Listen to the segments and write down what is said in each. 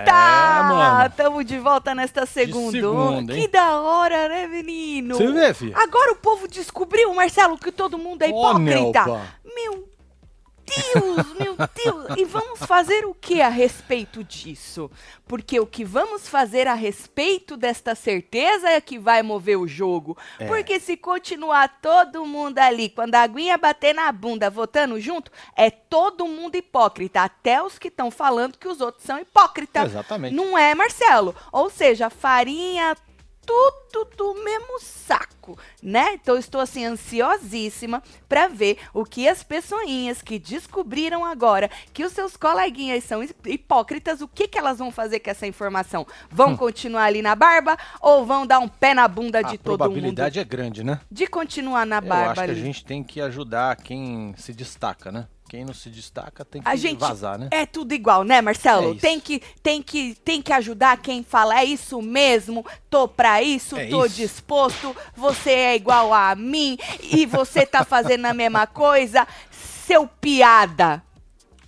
É. Tamo de volta nesta segunda. segunda, que da hora, né, menino? Você vê, filho? Agora o povo descobriu, Marcelo, que todo mundo é hipócrita. Nelpa. Meu Deus, meu Deus. E vamos fazer o que a respeito disso? Porque o que vamos fazer a respeito desta certeza é que vai mover o jogo. É. Porque se continuar todo mundo ali, quando a aguinha bater na bunda, votando junto, é todo mundo hipócrita. Até os que estão falando que os outros são hipócritas. Exatamente. Não é, Marcelo? Ou seja, farinha tudo do mesmo saco, né? Então eu estou assim ansiosíssima para ver o que as pessoinhas que descobriram agora que os seus coleguinhas são hipócritas, o que que elas vão fazer com essa informação? Vão continuar ali na barba ou vão dar um pé na bunda de a todo mundo? probabilidade é grande, né? De continuar na Eu barba acho que a ali. gente tem que ajudar quem se destaca, né? Quem não se destaca tem que A gente vazar, né? é tudo igual, né, Marcelo? É tem que tem que tem que ajudar quem fala é isso mesmo. Tô pra isso, É tô isso. disposto. Você é igual a mim e você tá fazendo a mesma coisa, seu piada.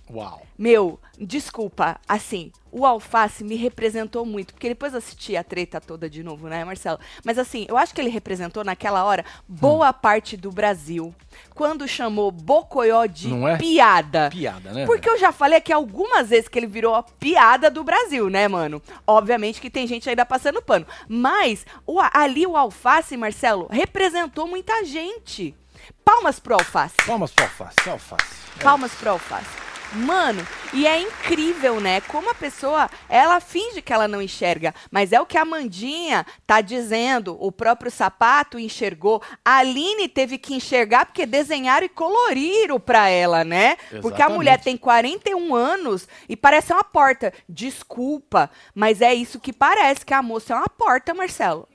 Uau. Meu, desculpa, assim, o Alface me representou muito, porque depois eu assisti a treta toda de novo, né, Marcelo? Mas assim, eu acho que ele representou naquela hora boa parte do Brasil, quando chamou Bocoió de é? piada. Piada, né? Porque eu já falei aqui algumas vezes que ele virou a piada do Brasil, né, mano? Obviamente que tem gente ainda passando pano. Mas o, ali o Alface, Marcelo, representou muita gente. Palmas pro Alface. Palmas pro alface, alface. Palmas pro Alface. Mano, e é incrível, né? Como a pessoa, ela finge que ela não enxerga, mas é o que a Mandinha tá dizendo. O próprio sapato enxergou. A Aline teve que enxergar porque desenharam e coloriram pra ela, né? Porque a Exatamente. mulher tem 41 anos e parece uma porta. Desculpa, mas é isso que parece que a moça é uma porta, Marcelo.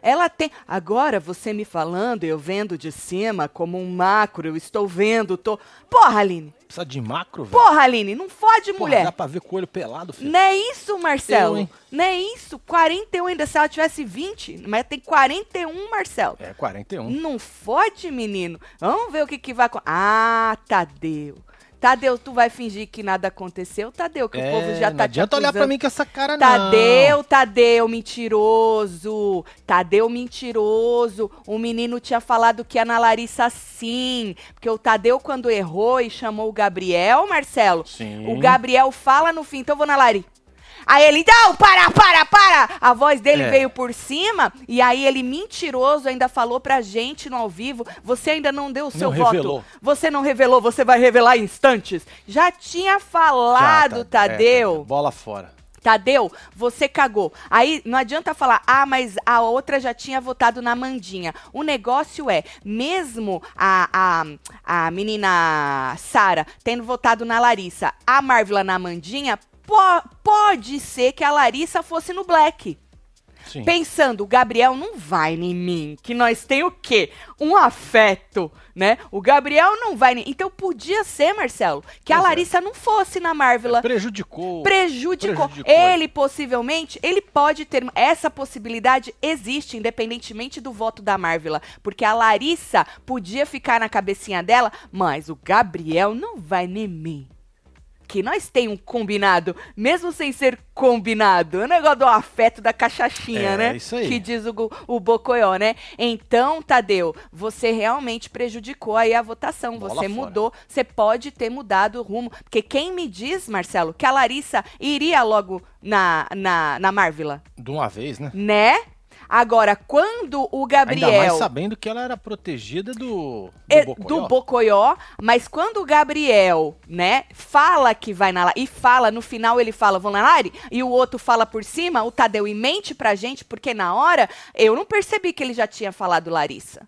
Ela tem. Agora, você me falando, eu vendo de cima, como um macro, eu estou vendo, tô. Porra, Aline! Precisa de macro, velho? Porra, Aline, não fode, Porra, mulher! Dá pra ver com o olho pelado, filho. Não é isso, Marcelo? Eu, hein? Não é isso? 41 ainda, se ela tivesse 20, mas tem 41, Marcelo. É, 41. Não fode, menino. Vamos ver o que, que vai acontecer. Ah, Tadeu. Tadeu, tu vai fingir que nada aconteceu, Tadeu, que o povo já É, tá não adianta olhar pra mim com essa cara, não. Tadeu, Tadeu, mentiroso. Tadeu, mentiroso. O menino tinha falado que ia na Larissa sim. Porque o Tadeu, quando errou e chamou o Gabriel, Marcelo, Sim. o Gabriel fala no fim, então eu vou na Lari. Aí ele, não, para, para, para! A voz dele É. veio por cima, e aí ele, mentiroso, ainda falou pra gente no ao vivo, você ainda não deu o seu Não voto. revelou. Você não revelou, você vai revelar em instantes. Já tinha Já, falado, tá- é, Tadeu. tá- bola fora. Tadeu, você cagou. Aí não adianta falar, ah, mas a outra já tinha votado na Mandinha. O negócio é, mesmo a, a, a menina Sara tendo votado na Larissa, a Marvila na Mandinha, po- pode ser que a Larissa fosse no Black. Sim. Pensando, o Gabriel não vai em mim, que nós tem o quê? Um afeto, né? O Gabriel não vai em... Então podia ser, Marcelo, que a Pois é. Larissa não fosse na Marvila Prejudicou. prejudicou. Prejudicou. Ele possivelmente, ele pode ter essa possibilidade existe independentemente do voto da Marvila, porque a Larissa podia ficar na cabecinha dela, mas o Gabriel não vai nem mim. Que nós tem um combinado, mesmo sem ser combinado. O negócio do afeto da cachachinha, É, né? isso aí. Que diz o, o Bocoió, né? Então, Tadeu, você realmente prejudicou aí a votação. Bola você fora. mudou, você pode ter mudado o rumo. Porque quem me diz, Marcelo, que a Larissa iria logo na, na, na Marvila, De uma vez, né? né? Agora, quando o Gabriel. Ainda mais sabendo que ela era protegida do, do É, Bocoió. do Bocoió, mas quando o Gabriel, né, fala que vai na Lari, e fala, no final ele fala, vão na Lari, e o outro fala por cima, o Tadeu e mente pra gente, porque na hora eu não percebi que ele já tinha falado Larissa.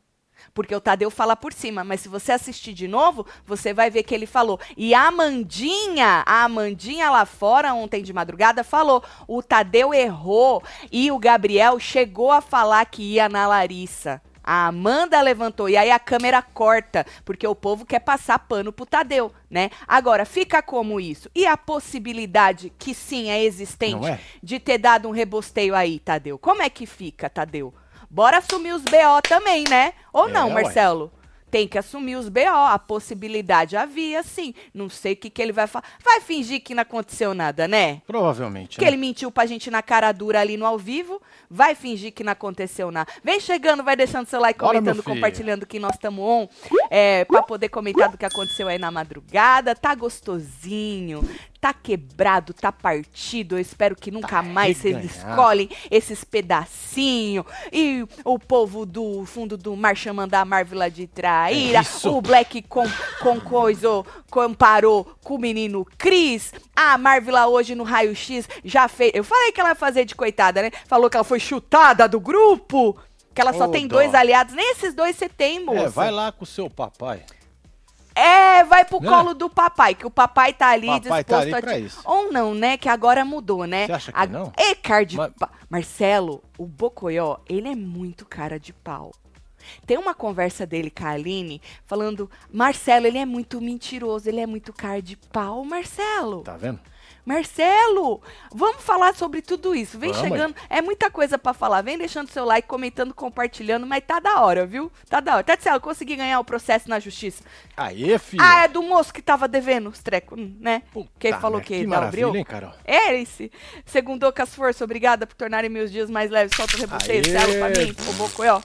Porque o Tadeu fala por cima, mas se você assistir de novo, você vai ver que ele falou. E a Amandinha, a Amandinha lá fora, ontem de madrugada, falou: o Tadeu errou e o Gabriel chegou a falar que ia na Larissa. A Amanda levantou e aí a câmera corta, porque o povo quer passar pano pro Tadeu, né? Agora, fica como isso? E a possibilidade que sim é existente é? de ter dado um rebosteio aí, Tadeu? Como é que fica, Tadeu? Bora assumir os BO também, né? Ou É, não, ué. Marcelo? tem que assumir os BO. A possibilidade havia, sim. Não sei o que, que ele vai falar. Vai fingir que não aconteceu nada, né? Provavelmente. Que né? ele mentiu pra gente na cara dura ali no ao vivo. Vai fingir que não aconteceu nada. Vem chegando, vai deixando seu like, Bora, comentando, compartilhando que nós estamos on. É, pra poder comentar do que aconteceu aí na madrugada. Tá gostosinho. Tá quebrado, tá partido. Eu espero que nunca Tá mais vocês reganhado. escolhem esses pedacinhos. E o povo do fundo do mar chamando a Marvel de traíra. É o Black com, com coisa, comparou com o menino Chris. A Marvel hoje no raio-x já fez. Eu falei que ela ia fazer de coitada, né? Falou que ela foi chutada do grupo. Que ela só Ô, tem dó. dois aliados. Nem esses dois você tem, moça. É, vai lá com o seu papai. É, vai pro Né? colo do papai, que o papai tá ali Papai disposto tá ali a pra isso. Ou não, né? Que agora mudou, né? Você acha que A... não? É, cara de Mas- pa- Marcelo, o Bocoió, ele é muito cara de pau. Tem uma conversa dele com a Aline falando: Marcelo, ele é muito mentiroso, ele é muito cara de pau, Marcelo. Tá vendo? Marcelo, vamos falar sobre tudo isso. Vem Vamos, chegando, é muita coisa pra falar. Vem deixando seu like, comentando, compartilhando, mas tá da hora, viu? Tá da hora. Tatiana, eu consegui ganhar o processo na justiça. Aê, filho. Ah, é do moço que tava devendo os trecos, né? Puta que ele falou que, que maravilha, abriu. hein, Carol? É esse. Segundo com as forças, obrigada por tornarem meus dias mais leves. Solta o reboteio, celo pra mim, pro Bocoió.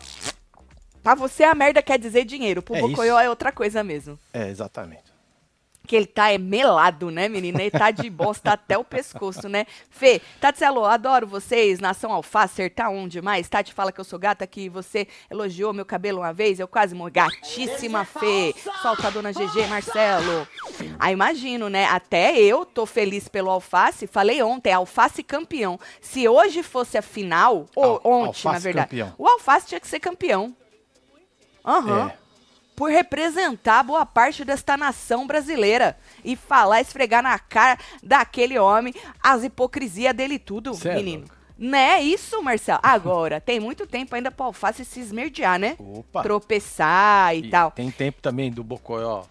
Pra você a merda quer dizer dinheiro, pro É Bocoió é outra coisa mesmo. É, exatamente. Que ele tá é melado, né, menina? Ele tá de bosta até o pescoço, né? Fê, Tatselo, adoro vocês. Nação Alface, acertar um demais. Tati fala que eu sou gata, que você elogiou meu cabelo uma vez. Eu quase morri. Gatíssima, Fê. Solta a dona GG, Marcelo. Ah, imagino, né? Até eu tô feliz pelo Alface. Falei ontem, Alface campeão. Se hoje fosse a final, ou Al- ontem, na verdade, campeão. o Alface tinha que ser campeão. Aham É. por representar boa parte desta nação brasileira e falar, esfregar na cara daquele homem as hipocrisias dele tudo, Cê é menino. Né, isso, Marcelo. Agora, tem muito tempo ainda pra alface se esmerdear, né? Opa. Tropeçar e, E tal. Tem tempo também do Bocoió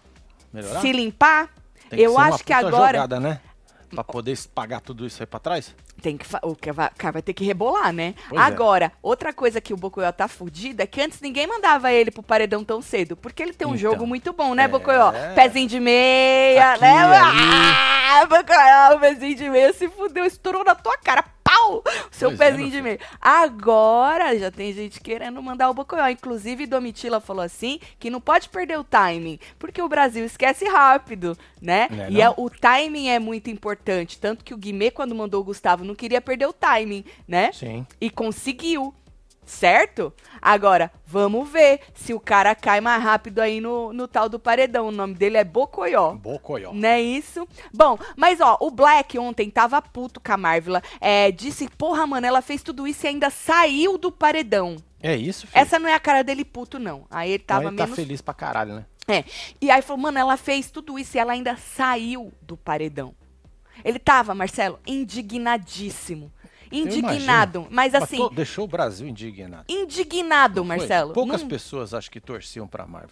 melhorar? Se limpar, Tem que eu ser uma acho que agora jogada, né? Pra poder pagar tudo isso aí pra trás? Tem que o cara vai ter que rebolar, né? Pois é. Agora, outra coisa que o Bocoió tá fudido é que antes ninguém mandava ele pro paredão tão cedo, porque ele tem um Então. jogo muito bom, né, É. Bocoió? Pezinho de meia, Aqui, né? ali. Ah, Bocoió, pezinho de meia se fudeu, estourou na tua cara, pau! Seu Pois é, pezinho meu de meia. Agora já tem gente querendo mandar o Bocoió, inclusive Domitila falou assim, que não pode perder o timing, porque o Brasil esquece rápido, né? É e é- o timing é muito importante, tanto que o Guimê quando mandou o Gustavo não queria perder o timing, né? Sim. E conseguiu. Certo? Agora, vamos ver se o cara cai mais rápido aí no, no tal do paredão. O nome dele é Bocoió. Bocoió. Não é isso? Bom, mas ó, o Black ontem tava puto com a Marvel. É, disse, porra, mano, ela fez tudo isso e ainda saiu do paredão. É isso, filho. Essa não é a cara dele puto, não. Aí ele tava ele tá menos feliz pra caralho, né? é. E aí falou, mano, ela fez tudo isso e ela ainda saiu do paredão. Ele tava, Marcelo, indignadíssimo. Indignado. Mas assim, to- deixou o Brasil indignado. indignado. Marcelo. Poucas Não- pessoas acho que torciam pra Marvel.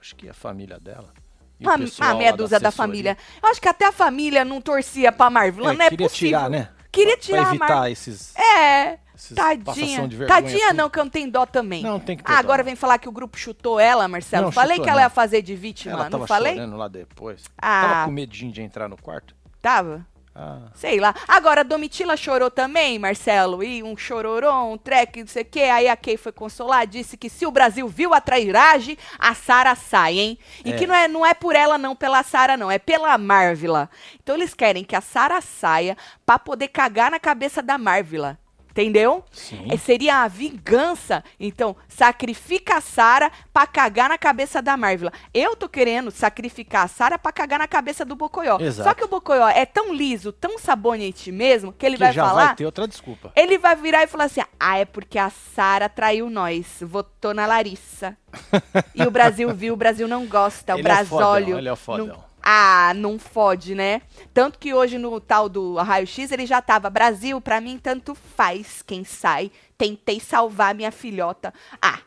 Acho que a família dela. o uma, pessoal uma meia lá dúzia da assessoria. família. Eu acho que até a família não torcia pra Marvel. É, não é queria possível. tirar, né? Queria Pra- tirar Pra a evitar Marvel. esses... É. esses Tadinha. de Tadinha tudo. não, que eu não tenho dó também. Não, tem que ter Ah, agora vem falar que o grupo chutou ela, Marcelo. Não, falei chutou que ela não. ia fazer de vítima, Ela não tava falei? chorando lá depois. Ah. Tava com medinho de entrar no quarto. Tava. Ah, Sei lá. Agora, a Domitila chorou também, Marcelo. E um chororô, um treco, não sei o quê. Aí a Kay foi consolar, disse que se o Brasil viu a trairagem, a Sara sai, hein? E É. que não é, não é por ela, não, pela Sara, não. É pela Marvila. Então eles querem que a Sara saia pra poder cagar na cabeça da Marvila. Entendeu? sim. É, seria a vingança. Então, sacrifica a Sara pra cagar na cabeça da Marvila. Eu tô querendo sacrificar a Sara pra cagar na cabeça do Bocoió. Exato. Só que o Bocoió é tão liso, tão sabonete mesmo, que ele que vai já falar. vai ter outra desculpa. Ele vai virar e falar assim: ah, é porque a Sara traiu nós, votou na Larissa. e o Brasil viu, o Brasil não gosta, o Ele é Brasólio. fodão, ele é o não- fodão. Ah, não fode, né? Tanto que hoje no tal do raio-x ele já tava. Brasil, pra mim, tanto faz quem sai. Tentei salvar minha filhota. Ah.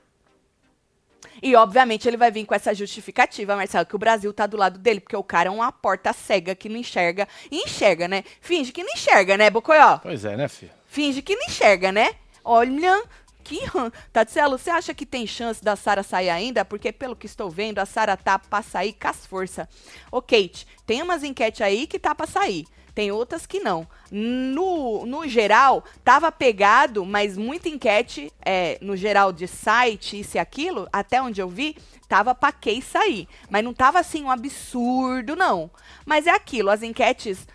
E, obviamente, ele vai vir com essa justificativa, Marcelo, que o Brasil tá do lado dele, porque o cara é uma porta cega que não enxerga. E enxerga, né? Finge que não enxerga, né, Bocoió? Pois é, né, filho? Finge que não enxerga, né? Olha, que. Tatselo, você acha que tem chance da Sara sair ainda? Porque, pelo que estou vendo, a Sara tá pra sair com as forças. Ô, Kate, tem umas enquetes aí que tá pra sair. Tem outras que não. No, no geral, tava pegado, mas muita enquete, é, no geral de site, isso e aquilo, até onde eu vi, tava pra Kay sair. Mas não tava assim um absurdo, não. Mas é aquilo, as enquetes,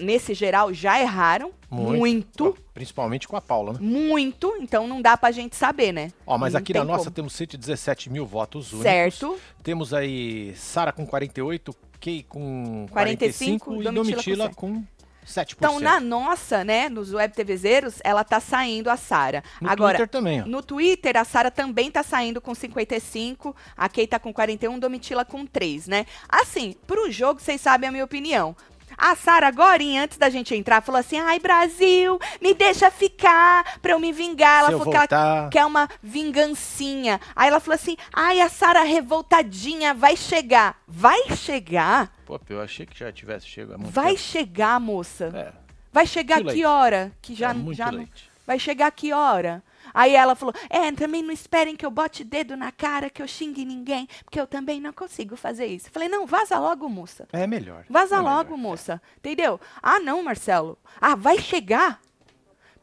nesse geral, já erraram. Muito. muito. Principalmente com a Paula, né? Muito. Então não dá pra gente saber, né? Ó, mas não aqui na nossa como. temos 117 mil votos únicos. Certo. Temos aí Sara com 48, Kay com 45, 45 e Domitila com, com 7%. Então, na nossa, né, nos web TVzeiros, ela tá saindo a Sara. No Agora, Twitter também. Ó. No Twitter, a Sara também tá saindo com 55, a Kay tá com 41, Domitila com 3, né? Assim, pro jogo, vocês sabem a minha opinião. A Sara, agora, antes da gente entrar, falou assim: ai, Brasil, me deixa ficar pra eu me vingar. Ela Se falou que ela quer uma vingancinha. Aí ela falou assim: ai, a Sara revoltadinha vai chegar. Vai chegar? Pô, eu achei que já tivesse chegado. Vai tempo. chegar, moça. É. Vai chegar que, que hora? Que já, é já não... Vai chegar que hora? Aí ela falou: É, também não esperem que eu bote dedo na cara, que eu xingue ninguém, porque eu também não consigo fazer isso. Falei: Não, vaza logo, moça. É melhor. Vaza é logo, melhor. moça. Entendeu? Ah, não, Marcelo. Ah, vai chegar.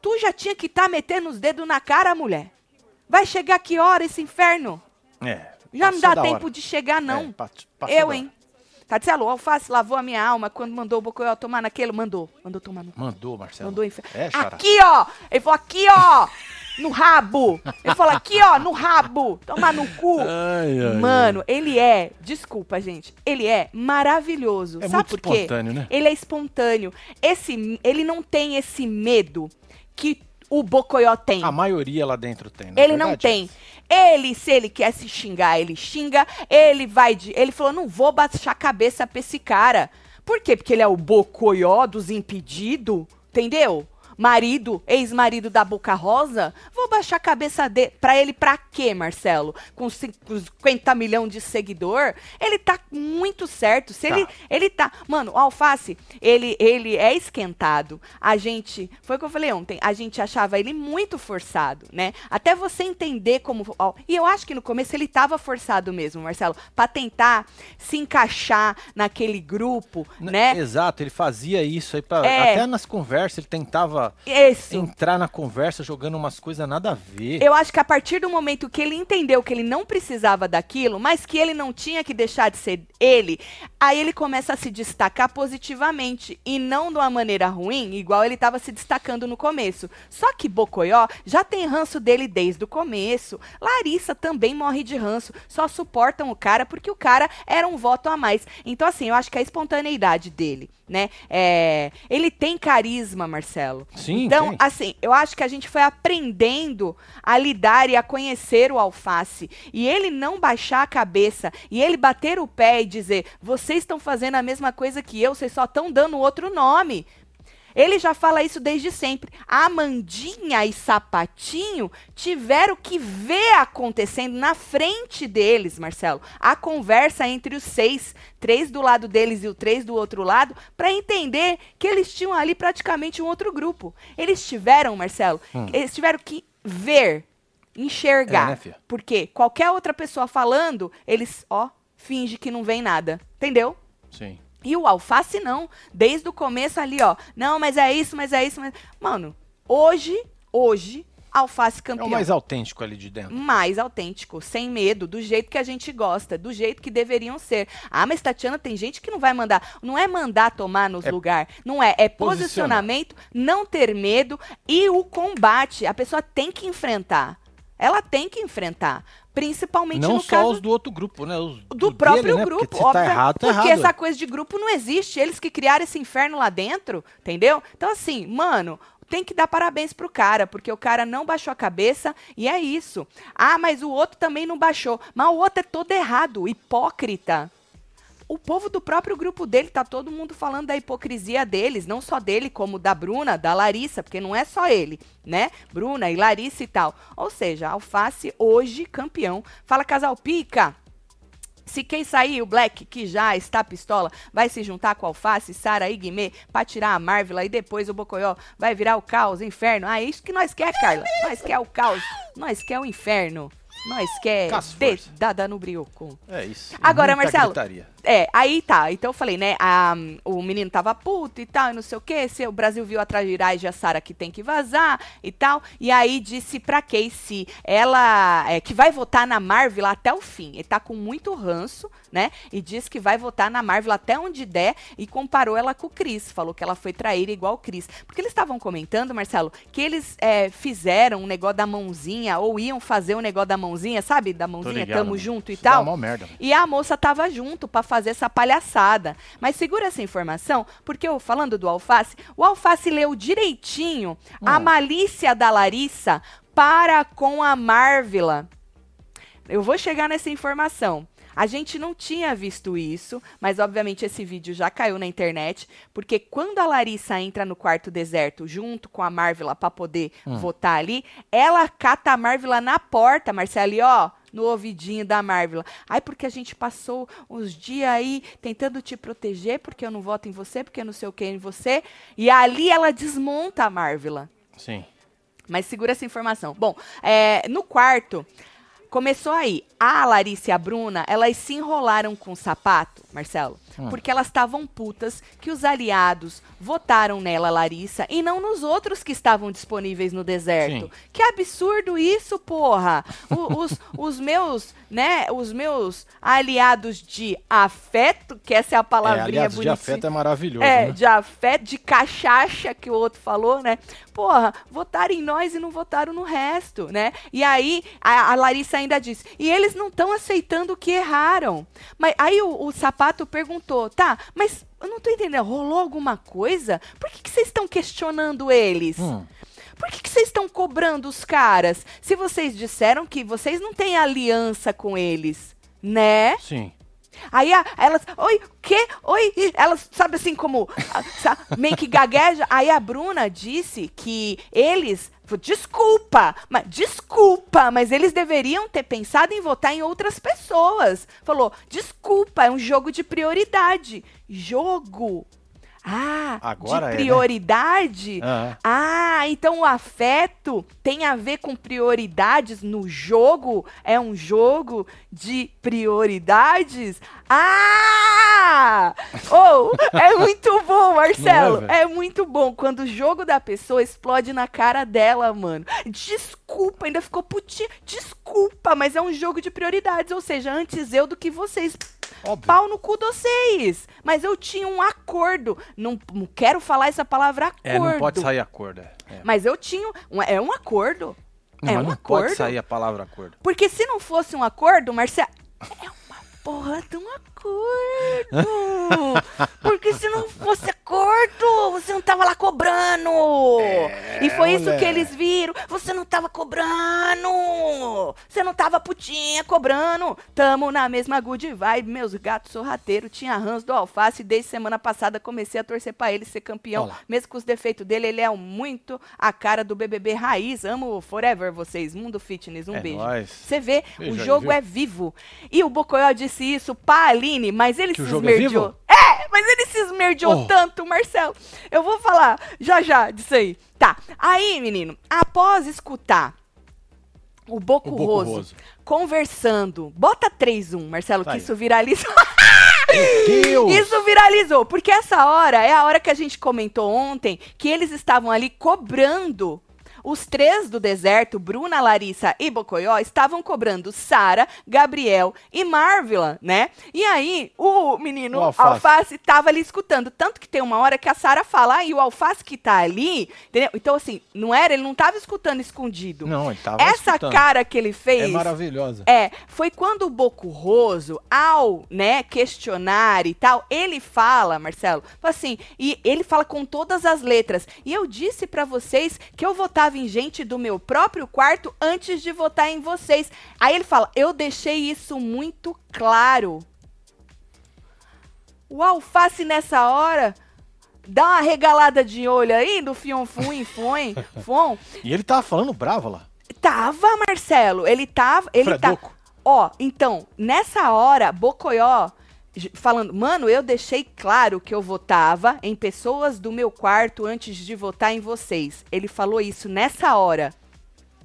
Tu já tinha que estar tá metendo os dedos na cara, mulher. Vai chegar que hora esse inferno? É. Já não dá tempo hora. de chegar, não. É, eu, hein? Tatielo, o Alface lavou a minha alma quando mandou o Bocoyó tomar naquele. Mandou. Mandou tomar no. Mandou, Marcelo. Mandou infer... É, Aqui, ó. Ele falou aqui, ó. no rabo. Ele falou aqui, ó, no rabo. Toma no cu. Ai, ai, Mano, ele é, desculpa, gente, ele é maravilhoso. É Sabe muito por quê? espontâneo, né? Ele é espontâneo. Esse, ele não tem esse medo que o Bocoió tem. A maioria lá dentro tem. Ele não tem. Ele, se ele quer se xingar, ele xinga. Ele vai de. Ele falou: não vou baixar a cabeça pra esse cara. Por quê? Porque ele é o Bocoió dos impedidos. Entendeu? Marido, ex-marido da Boca Rosa, vou baixar a cabeça de, pra ele pra quê, Marcelo? Com 50 milhões de seguidor, ele tá muito certo. Se tá. ele ele tá, mano, o Alface, ele ele é esquentado. A gente, foi o que eu falei ontem, a gente achava ele muito forçado, né? Até você entender como, ó, e eu acho que no começo ele tava forçado mesmo, Marcelo, para tentar se encaixar naquele grupo, N né? Exato, ele fazia isso aí pra, é, até nas conversas ele tentava isso. entrar na conversa jogando umas coisas nada a ver. Eu acho que a partir do momento que ele entendeu que ele não precisava daquilo, mas que ele não tinha que deixar de ser ele, aí ele começa a se destacar positivamente e não de uma maneira ruim, igual ele estava se destacando no começo. Só que Bocoió já tem ranço dele desde o começo. Larissa também morre de ranço, só suportam o cara porque o cara era um voto a mais. Então assim, eu acho que a espontaneidade dele né? É, ele tem carisma, Marcelo. Sim. Então, tem. assim, eu acho que a gente foi aprendendo a lidar e a conhecer o alface. E ele não baixar a cabeça e ele bater o pé e dizer: vocês estão fazendo a mesma coisa que eu, vocês só estão dando outro nome. Ele já fala isso desde sempre. Amandinha e Sapatinho tiveram que ver acontecendo na frente deles, Marcelo. A conversa entre os seis, três do lado deles e o três do outro lado, para entender que eles tinham ali praticamente um outro grupo. Eles tiveram, Marcelo, hum. eles tiveram que ver, enxergar. É, né, porque qualquer outra pessoa falando, eles, ó, finge que não vem nada. Entendeu? Sim. E o alface não. Desde o começo ali, ó. Não, mas é isso, mas é isso. Mas... Mano, hoje, hoje, alface campeão. É o mais autêntico ali de dentro. Mais autêntico, sem medo, do jeito que a gente gosta, do jeito que deveriam ser. Ah, mas Tatiana, tem gente que não vai mandar. Não é mandar tomar nos é lugares. Não é. É posicionamento, não ter medo e o combate. A pessoa tem que enfrentar. Ela tem que enfrentar. Principalmente não no só caso os do outro grupo, né? Os do, do próprio dele, né? grupo, porque óbvio. Tá errado, tá porque errado. essa coisa de grupo não existe. Eles que criaram esse inferno lá dentro, entendeu? Então, assim, mano, tem que dar parabéns pro cara, porque o cara não baixou a cabeça e é isso. Ah, mas o outro também não baixou. Mas o outro é todo errado, hipócrita o povo do próprio grupo dele, tá todo mundo falando da hipocrisia deles, não só dele, como da Bruna, da Larissa, porque não é só ele, né? Bruna e Larissa e tal. Ou seja, Alface hoje campeão. Fala, casal pica. Se quem sair, o Black, que já está pistola, vai se juntar com Alface, Sara e Guimê pra tirar a Marvel e depois o Bocoió vai virar o caos, inferno. Ah, é isso que nós quer, Carla. Nós quer o caos. Nós quer o inferno. Nós quer dedada no brioco. É isso. Agora, Marcelo. Gritaria. É, aí tá. Então eu falei, né? A, o menino tava puto e tal, e não sei o quê. Se o Brasil viu a trairagem, a Sara que tem que vazar e tal. E aí disse pra Casey, ela é, que vai votar na Marvel até o fim. Ele tá com muito ranço, né? E disse que vai votar na Marvel até onde der. E comparou ela com o Chris. Falou que ela foi traíra igual o Chris. Porque eles estavam comentando, Marcelo, que eles é, fizeram um negócio da mãozinha, ou iam fazer um negócio da mãozinha, sabe? Da mãozinha, ligado, tamo junto e tal. Dá uma merda. E a moça tava junto pra fazer essa palhaçada. Mas segura essa informação, porque eu falando do Alface, o Alface leu direitinho hum. a malícia da Larissa para com a Marvila. Eu vou chegar nessa informação. A gente não tinha visto isso, mas obviamente esse vídeo já caiu na internet, porque quando a Larissa entra no quarto deserto junto com a Marvila para poder hum. votar ali, ela cata a Marvila na porta, Marcelo, ó, no ouvidinho da Marvel. Ai, porque a gente passou uns dias aí tentando te proteger, porque eu não voto em você, porque eu não sei o que em você. E ali ela desmonta a Marvel. Sim. Mas segura essa informação. Bom, é, no quarto, começou aí. A Larissa e a Bruna, elas se enrolaram com o sapato, Marcelo, hum. porque elas estavam putas que os aliados votaram nela, Larissa, e não nos outros que estavam disponíveis no deserto. Sim. Que absurdo isso, porra! O, os, os meus, né, os meus aliados de afeto, que essa é a palavrinha é, aliados bonitinha. de afeto é maravilhoso, É, né? de afeto, de cachaça, que o outro falou, né? Porra, votaram em nós e não votaram no resto, né? E aí, a, a Larissa ainda disse, e eles não estão aceitando que erraram. Mas aí o, o sapato perguntou, tá, mas eu não tô entendendo, rolou alguma coisa? Por que, que vocês estão questionando eles? Hum. Por que, que vocês estão cobrando os caras? Se vocês disseram que vocês não têm aliança com eles, né? Sim. Aí a, elas, oi, o quê? Oi? Elas, sabe assim como, sabe, meio que gagueja. Aí a Bruna disse que eles Desculpa, mas desculpa, mas eles deveriam ter pensado em votar em outras pessoas. Falou, desculpa, é um jogo de prioridade. Jogo ah, Agora de prioridade? É, né? Ah, então o afeto tem a ver com prioridades no jogo? É um jogo de prioridades? Ah! Oh, é muito bom, Marcelo. É, é, muito bom quando o jogo da pessoa explode na cara dela, mano. Desculpa, ainda ficou putinha. Desculpa, mas é um jogo de prioridades. Ou seja, antes eu do que vocês. Óbvio. Pau no cu de vocês. Mas eu tinha um acordo. Não, não quero falar essa palavra acordo. É, não pode sair acordo. É. Mas eu tinha. Um, é um acordo. Não, é um não acordo. pode sair a palavra acordo. Porque se não fosse um acordo, Marcelo. É uma porra de um acordo. Porque se não fosse acordo, você não tava lá cobrando. É, e foi isso que eles viram. Você não tava cobrando. Você não tava putinha cobrando. Tamo na mesma good vibe. Meus gatos sorrateiros. Tinha rãs do alface. Desde semana passada comecei a torcer pra ele ser campeão. Olá. Mesmo com os defeitos dele, ele é muito a cara do BBB raiz. Amo forever vocês. Mundo Fitness. Um é beijo. Você vê, beijo o jogo aí, é vivo. E o Bocoyó disse isso pra Aline, mas ele que se esmerdeou. É, é, mas ele se esmerdeou oh. tanto, Marcelo. Eu vou falar já já disso aí. Tá. Aí, menino, após escutar o Boco, o Boco Roso, Roso, conversando, bota 3-1, Marcelo, que isso viralizou. Isso viralizou, porque essa hora é a hora que a gente comentou ontem que eles estavam ali cobrando os três do deserto, Bruna, Larissa e Bocoió, estavam cobrando Sara, Gabriel e Marvila, né? E aí, o menino o Alface. Alface tava ali escutando. Tanto que tem uma hora que a Sara fala, ah, e o Alface que tá ali, entendeu? Então, assim, não era, ele não tava escutando escondido. Não, ele tava Essa escutando. cara que ele fez... É maravilhosa. É, foi quando o Boco Roso, ao, né, questionar e tal, ele fala, Marcelo, assim, e ele fala com todas as letras. E eu disse para vocês que eu votava votava em gente do meu próprio quarto antes de votar em vocês. Aí ele fala: Eu deixei isso muito claro. O alface nessa hora dá uma regalada de olho aí do fion fum foi fom. E ele tava falando bravo lá. Tava, Marcelo. Ele tava, ele tá Ó, então, nessa hora, Bocoió falando, mano, eu deixei claro que eu votava em pessoas do meu quarto antes de votar em vocês. Ele falou isso nessa hora.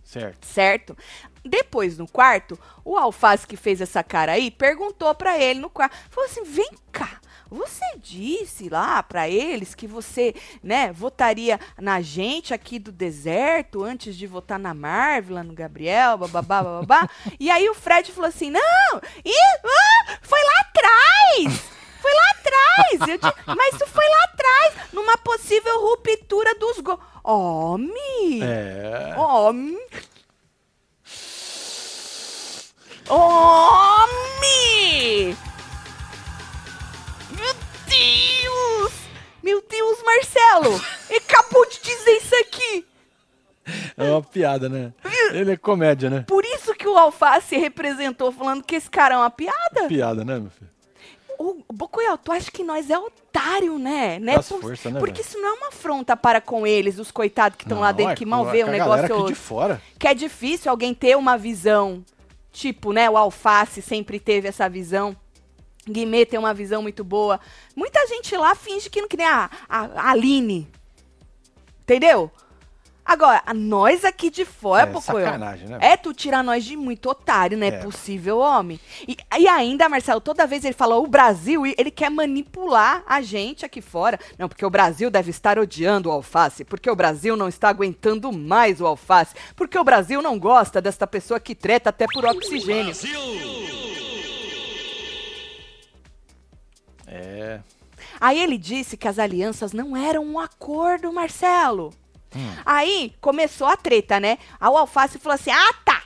Certo. Certo? Depois, no quarto, o Alface que fez essa cara aí perguntou para ele no quarto. Falou assim: vem cá, você disse lá para eles que você, né, votaria na gente aqui do deserto antes de votar na Marvel, no Gabriel, bababá, bababá. e aí o Fred falou assim: não, e, ah, foi lá atrás! Foi lá atrás! Eu te, mas isso foi lá atrás, numa possível ruptura dos gols. Homem! É. Homem! Homem! Meu Deus! Meu Deus, Marcelo! Ele acabou de dizer isso aqui! É uma piada, né? Ele é comédia, né? Por isso que o Alface representou falando que esse cara é uma piada? Piada, né, meu filho? Ô, Bocoyal, tu acha que nós é otário, né? né? Por, força, né porque isso não é uma afronta para com eles, os coitados que estão lá dentro, é, que mal vê o negócio aqui de fora. Que é difícil alguém ter uma visão, tipo, né, o Alface sempre teve essa visão. Guimê tem uma visão muito boa. Muita gente lá finge que não queria a, a, a Aline. Entendeu? Agora, nós aqui de fora, é, sacanagem, né? É tu tirar nós de muito otário, não é, é. possível, homem. E, e, ainda, Marcelo, toda vez ele fala o Brasil, ele quer manipular a gente aqui fora. Não, porque o Brasil deve estar odiando o alface, porque o Brasil não está aguentando mais o alface, porque o Brasil não gosta desta pessoa que treta até por oxigênio. Brasil! É. Aí ele disse que as alianças não eram um acordo, Marcelo. Hum. Aí começou a treta, né? Aí o Alface falou assim: ah, tá.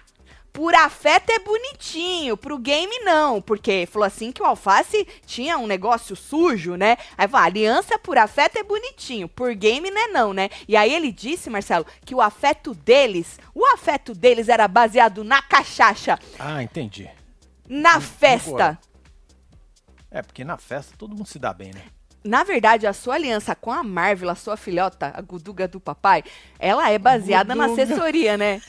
Por afeto é bonitinho, pro game não. Porque falou assim que o Alface tinha um negócio sujo, né? Aí falou: aliança por afeto é bonitinho, por game não é não, né? E aí ele disse, Marcelo, que o afeto deles, o afeto deles era baseado na cachaça. Ah, entendi. Na festa. É, porque na festa todo mundo se dá bem, né? na verdade, a sua aliança com a Marvel, a sua filhota, a Guduga do papai, ela é baseada Guduga. na assessoria, né?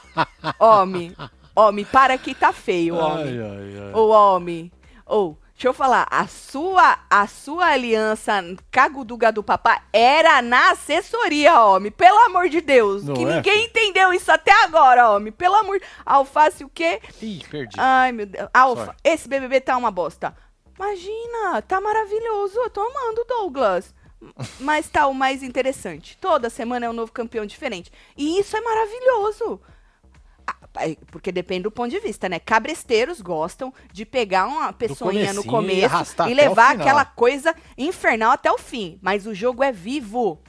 homem, homem, para que tá feio, homem. Ai, ai, ai. Ô, homem, ou... Deixa eu falar, a sua, a sua aliança com a Guduga do papai era na assessoria, homem. Pelo amor de Deus. Não que é, ninguém entendeu isso até agora, homem. Pelo amor. Alface o quê? Ih, perdi. Ai, meu Deus. Alfa, esse BBB tá uma bosta. Imagina, tá maravilhoso. Eu tô amando Douglas. Mas tá o mais interessante. Toda semana é um novo campeão diferente. E isso é maravilhoso. Porque depende do ponto de vista, né? Cabresteiros gostam de pegar uma pessoinha no começo e levar aquela coisa infernal até o fim. Mas o jogo é vivo.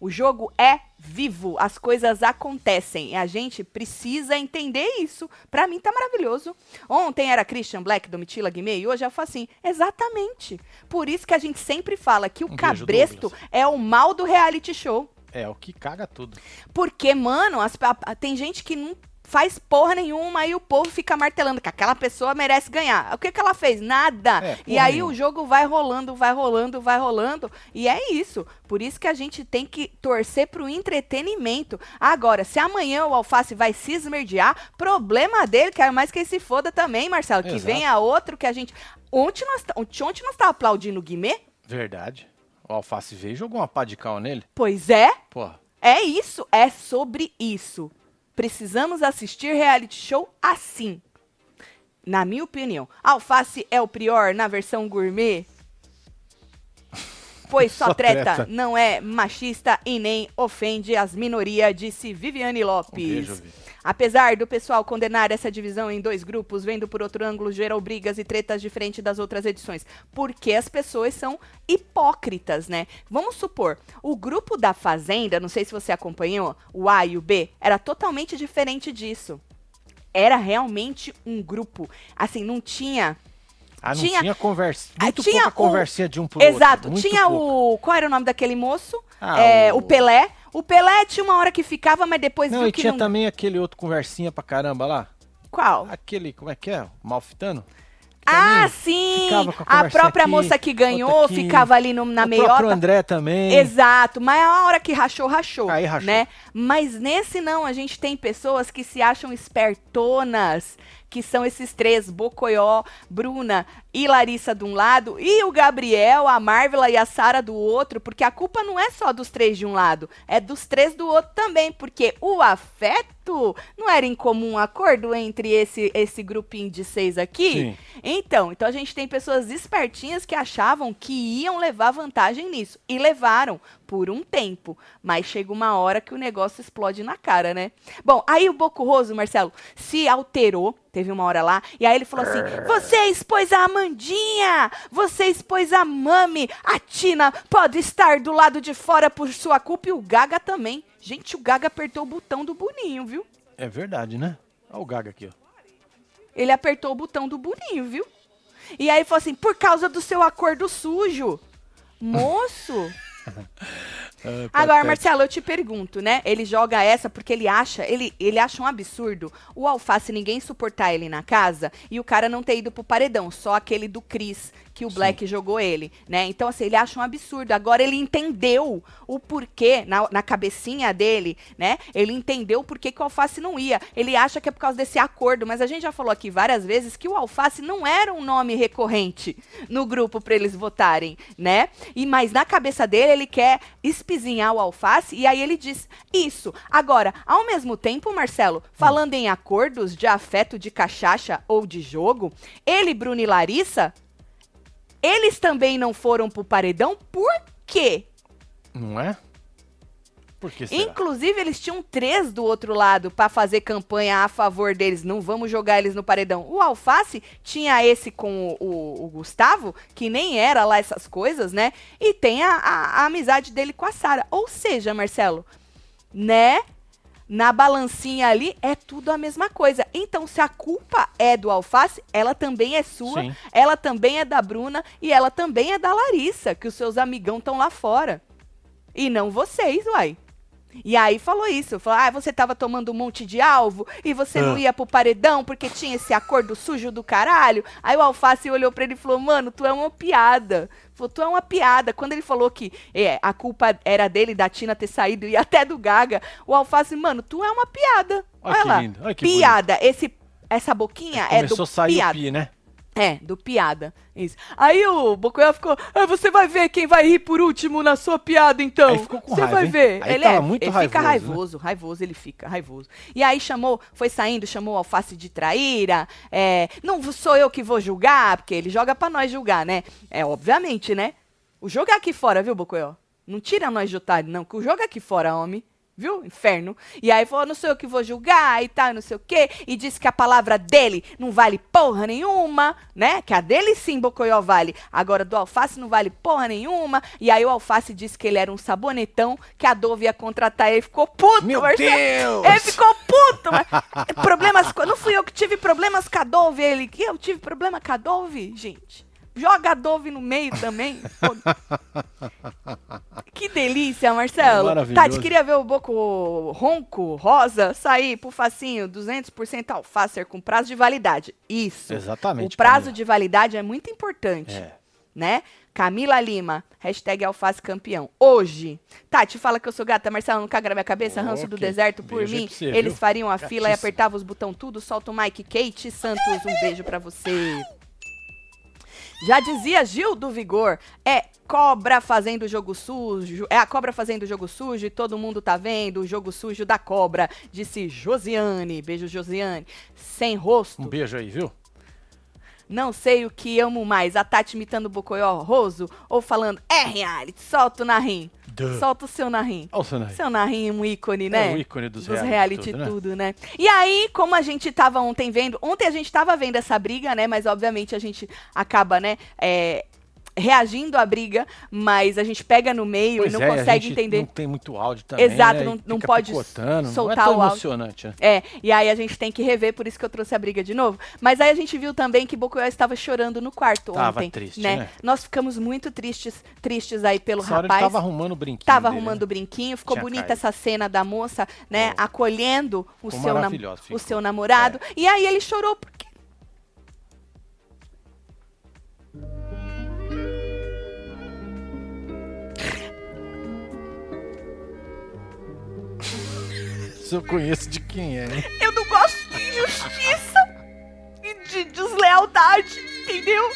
O jogo é vivo, as coisas acontecem e a gente precisa entender isso. Para mim tá maravilhoso. Ontem era Christian Black, Domitila Guimê e hoje eu falo assim, exatamente. Por isso que a gente sempre fala que o um cabresto é o mal do reality show. É, o que caga tudo. Porque, mano, as, a, tem gente que não faz porra nenhuma e o povo fica martelando que aquela pessoa merece ganhar. O que, que ela fez? Nada. É, e aí nenhuma. o jogo vai rolando, vai rolando, vai rolando. E é isso. Por isso que a gente tem que torcer pro entretenimento. Agora, se amanhã o Alface vai se esmerdear, problema dele, quero mais que ele se foda também, Marcelo. Exato. Que venha outro que a gente. Ontem nós, ontem nós tava aplaudindo o Guimê. Verdade. O Alface veio e jogou uma pá de cal nele. Pois é. Pô. É isso, é sobre isso. Precisamos assistir reality show assim. Na minha opinião. Alface é o Prior na versão gourmet? Pois só, só treta, treta, não é machista e nem ofende as minorias, disse Viviane Lopes. Um beijo, Apesar do pessoal condenar essa divisão em dois grupos, vendo por outro ângulo, gerou brigas e tretas diferentes das outras edições. Porque as pessoas são hipócritas, né? Vamos supor, o grupo da Fazenda, não sei se você acompanhou, o A e o B, era totalmente diferente disso. Era realmente um grupo. Assim, não tinha ah, não tinha, tinha conversa. Muito tinha pouca o, conversinha de um pro exato, outro. Exato. Tinha pouca. o. Qual era o nome daquele moço? Ah, é, o... o... Pelé. O Pelé tinha uma hora que ficava, mas depois não, viu e que tinha não... também aquele outro conversinha pra caramba lá. Qual? Aquele, como é que é? Malfitano? Ah, sim! A, a própria aqui, moça que ganhou ficava ali no, na meiota. O próprio André também. Exato, mas a hora que rachou, rachou. Aí rachou. Né? Mas nesse não, a gente tem pessoas que se acham espertonas, que são esses três, Bocoió, Bruna e Larissa de um lado, e o Gabriel, a Marvela e a Sara do outro, porque a culpa não é só dos três de um lado, é dos três do outro também, porque o afeto não era em comum acordo entre esse, esse grupinho de seis aqui? Sim. Então, então a gente tem pessoas espertinhas que achavam que iam levar vantagem nisso, e levaram por um tempo, mas chega uma hora que o negócio explode na cara, né? Bom, aí o Boco Roso, Marcelo, se alterou, teve uma hora lá, e aí ele falou assim: Você expôs a Amandinha, você expôs a Mami, a Tina pode estar do lado de fora por sua culpa e o Gaga também. Gente, o Gaga apertou o botão do Boninho, viu? É verdade, né? Olha o Gaga aqui, ó. Ele apertou o botão do Boninho, viu? E aí falou assim: por causa do seu acordo sujo. Moço! Uh, Agora, Marcelo, eu te pergunto, né? Ele joga essa porque ele acha, ele, ele acha um absurdo o Alface ninguém suportar ele na casa e o cara não ter ido pro paredão, só aquele do Cris que o Black Sim. jogou ele, né? Então, assim, ele acha um absurdo. Agora ele entendeu o porquê na, na cabecinha dele, né? Ele entendeu o porquê que o Alface não ia. Ele acha que é por causa desse acordo, mas a gente já falou aqui várias vezes que o Alface não era um nome recorrente no grupo para eles votarem, né? E mas na cabeça dele ele quer espizinhar o Alface e aí ele diz isso. Agora, ao mesmo tempo, Marcelo, falando hum. em acordos de afeto de cachaça ou de jogo, ele, Bruno e Larissa eles também não foram pro paredão, por quê? Não é? Por que será? Inclusive, eles tinham três do outro lado para fazer campanha a favor deles. Não vamos jogar eles no paredão. O Alface tinha esse com o, o, o Gustavo, que nem era lá essas coisas, né? E tem a, a, a amizade dele com a Sara. Ou seja, Marcelo, né? Na balancinha ali é tudo a mesma coisa. Então, se a culpa é do Alface, ela também é sua, Sim. ela também é da Bruna e ela também é da Larissa, que os seus amigão estão lá fora. E não vocês, uai. E aí falou isso, falou, ah, você tava tomando um monte de alvo e você não ah. ia pro paredão porque tinha esse acordo sujo do caralho. Aí o Alface olhou pra ele e falou, mano, tu é uma piada. Falou, tu é uma piada. Quando ele falou que é, a culpa era dele, da Tina ter saído e até do Gaga, o Alface, mano, tu é uma piada. Olha, Olha lá. Lindo. Olha piada. Esse, essa boquinha é, é do Começou a sair piada. pi, né? É, do piada. Isso. Aí o Bocoyó ficou, ah, você vai ver quem vai rir por último na sua piada, então. Aí ficou com Você vai ver. Aí ele é, muito ele raivoso, fica raivoso, né? raivoso, ele fica raivoso. E aí chamou, foi saindo, chamou o Alface de traíra. É, não sou eu que vou julgar, porque ele joga para nós julgar, né? É, obviamente, né? O jogo é aqui fora, viu, Bocoyó? Não tira nós de otário, não, que o jogo é aqui fora, homem viu? Inferno. E aí falou, não sou eu que vou julgar e tal, não sei o quê. E disse que a palavra dele não vale porra nenhuma, né? Que a dele sim, Bocoió vale. Agora do Alface não vale porra nenhuma. E aí o Alface disse que ele era um sabonetão, que a Dove ia contratar ele. Ficou puto, Meu Marcelo. Deus! Ele ficou puto. mas, problemas, não fui eu que tive problemas com a Dove. Ele, que eu tive problema com a Dove, gente. Joga a Dove no meio também. que delícia, Marcelo. É Tati, queria ver o Boco ronco, rosa, sair pro facinho, 200% alfacer com prazo de validade. Isso. Exatamente. O prazo Camila. de validade é muito importante. É. Né? Camila Lima, hashtag alface campeão. Hoje, Tati, fala que eu sou gata, Marcelo, não caga na minha cabeça, ranço okay. do deserto por beijo mim. Você, Eles viu? fariam a Gatíssimo. fila e apertavam os botão tudo, solta o Mike. Kate Santos, um beijo para você. Já dizia Gil do Vigor, é cobra fazendo jogo sujo, é a cobra fazendo jogo sujo e todo mundo tá vendo o jogo sujo da cobra, disse Josiane. Beijo, Josiane. Sem rosto. Um beijo aí, viu? Não sei o que amo mais, a Tati imitando o Bocoió Roso ou falando, é reality, solta o Narim. Duh. Solta o seu Narim. Olha o seu Narim. Seu Narim é um ícone, né? É o ícone dos, dos reality, reality tudo, né? tudo, né? E aí, como a gente tava ontem vendo, ontem a gente tava vendo essa briga, né? Mas obviamente a gente acaba, né? É, reagindo à briga, mas a gente pega no meio pois e não é, consegue entender. Não tem muito áudio também. Exato, né? não, não pode soltar não é o áudio. emocionante. Né? É, e aí a gente tem que rever, por isso que eu trouxe a briga de novo. Mas aí a gente viu também que Bocoyó estava chorando no quarto tava ontem. triste, né? né? Nós ficamos muito tristes, tristes aí pelo Essa rapaz. Hora tava arrumando o brinquinho. Tava dele, arrumando né? o brinquinho, ficou Tinha bonita caído. essa cena da moça, né, acolhendo o seu, o seu namorado. É. E aí ele chorou Se eu conheço de quem é. Eu não gosto de injustiça. deslealdade, entendeu?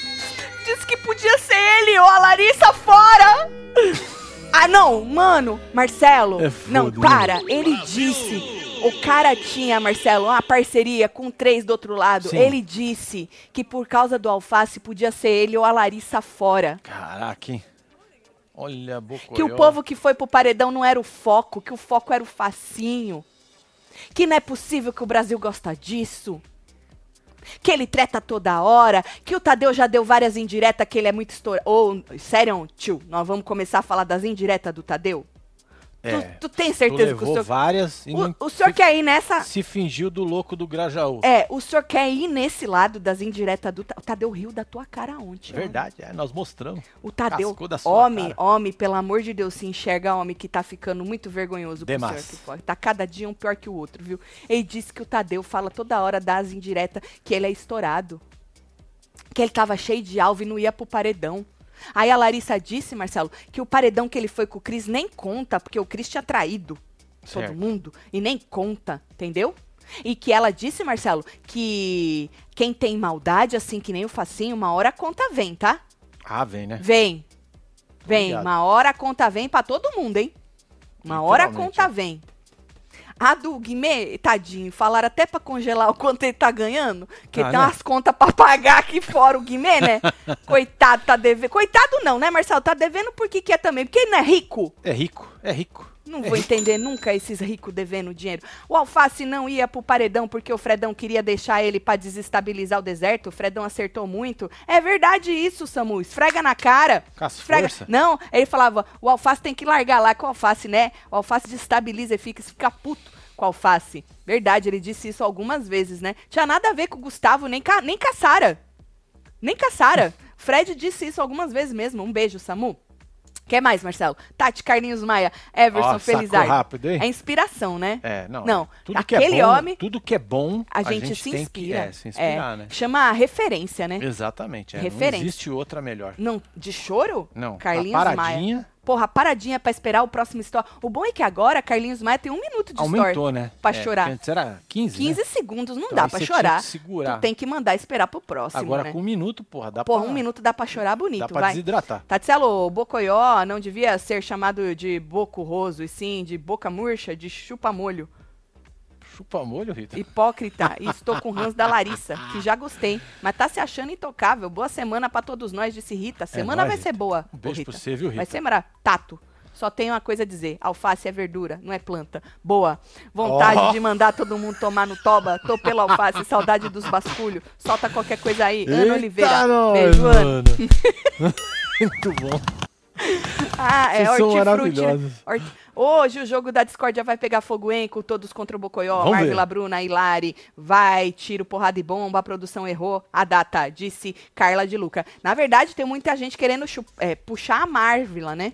Disse que podia ser ele ou a Larissa fora. Ah, não, mano, Marcelo. É não, né? para. Ele disse. O cara tinha, Marcelo, uma parceria com três do outro lado. Sim. Ele disse que por causa do alface podia ser ele ou a Larissa fora. Caraca, hein? Olha, Bocoió. Que o povo que foi pro paredão não era o foco, que o foco era o facinho. Que não é possível que o Brasil gosta disso. Que ele treta toda hora, que o Tadeu já deu várias indiretas, que ele é muito estourado. Ou, oh, sério, tio, nós vamos começar a falar das indiretas do Tadeu? É, tu, tu tem certeza tu que o senhor. várias e o, o senhor se, quer ir nessa. Se fingiu do louco do Grajaú. É, o senhor quer ir nesse lado das indiretas do. O Tadeu riu da tua cara ontem. Verdade, é, nós mostramos. O Tadeu. homem, cara. homem, pelo amor de Deus, se enxerga homem que tá ficando muito vergonhoso Demais. pro senhor. Que tá cada dia um pior que o outro, viu? Ele disse que o Tadeu fala toda hora das indiretas que ele é estourado. Que ele tava cheio de alvo e não ia pro paredão. Aí a Larissa disse, Marcelo, que o paredão que ele foi com o Cris nem conta, porque o Cris tinha traído certo. todo mundo e nem conta, entendeu? E que ela disse, Marcelo, que quem tem maldade, assim que nem o facinho, uma hora a conta vem, tá? Ah, vem, né? Vem. Vem. Obrigado. Uma hora a conta vem para todo mundo, hein? Uma hora a conta vem. A do Guimê, tadinho, falaram até pra congelar o quanto ele tá ganhando, que ah, tem né? umas contas pra pagar aqui fora o Guimê, né? Coitado, tá devendo. Coitado não, né, Marcelo? Tá devendo por que que é também? Porque ele não é rico. É rico, é rico. Não vou entender nunca esses ricos devendo dinheiro. O Alface não ia pro paredão porque o Fredão queria deixar ele para desestabilizar o deserto. O Fredão acertou muito. É verdade isso, Samu. Esfrega na cara. Esfrega. Não, ele falava, o Alface tem que largar lá com o Alface, né? O Alface desestabiliza e fica, fica puto com a alface. Verdade, ele disse isso algumas vezes, né? Tinha nada a ver com o Gustavo, nem, ca, nem Caçara. Nem Caçara. Fred disse isso algumas vezes mesmo. Um beijo, Samu. Quer mais, Marcelo? Tati, Carlinhos Maia, Everson, oh, Felizardo. rápido, hein? É inspiração, né? É, não. Não, tudo aquele que é bom, homem... Tudo que é bom, a, a gente, gente, se inspira. Que, é, se inspirar, é, né? Chama referência, né? Exatamente. É, referência. Não existe outra melhor. Não, de choro? Não. Carlinhos a paradinha, Maia. Porra, paradinha pra esperar o próximo story. O bom é que agora Carlinhos Maia tem um minuto de Aumentou, story né? pra é, chorar. Antes era 15, 15 né? segundos, não então, dá pra chorar. segurar. Tu tem que mandar esperar pro próximo, Agora né? com um minuto, porra, dá porra, pra... um minuto dá pra chorar bonito, dá pra vai. desidratar. Tatselo, o Bocoió não devia ser chamado de Boco Roso, e sim de Boca Murcha, de Chupa-Molho. Chupa molho, Rita. Hipócrita. E estou com o Hans da Larissa, que já gostei. Mas tá se achando intocável. Boa semana para todos nós, disse Rita. Semana é nóis, vai Rita. ser boa. Um beijo Rita. pra você, viu, Rita? Vai ser. Tato. Só tenho uma coisa a dizer: alface é verdura, não é planta. Boa. Vontade oh. de mandar todo mundo tomar no toba. Tô pelo alface, saudade dos basculhos. Solta qualquer coisa aí. Eita Ana Oliveira. Nós, Beijo, Ana. Muito bom. Ah, é Vocês hortifruti. Né? Hoje o jogo da discórdia vai pegar fogo em com todos contra o Bocoió, Marvila Bruna, Hilari, vai, tiro, porrada e bomba, a produção errou a data, disse Carla de Luca. Na verdade, tem muita gente querendo é, puxar a Marvila, né?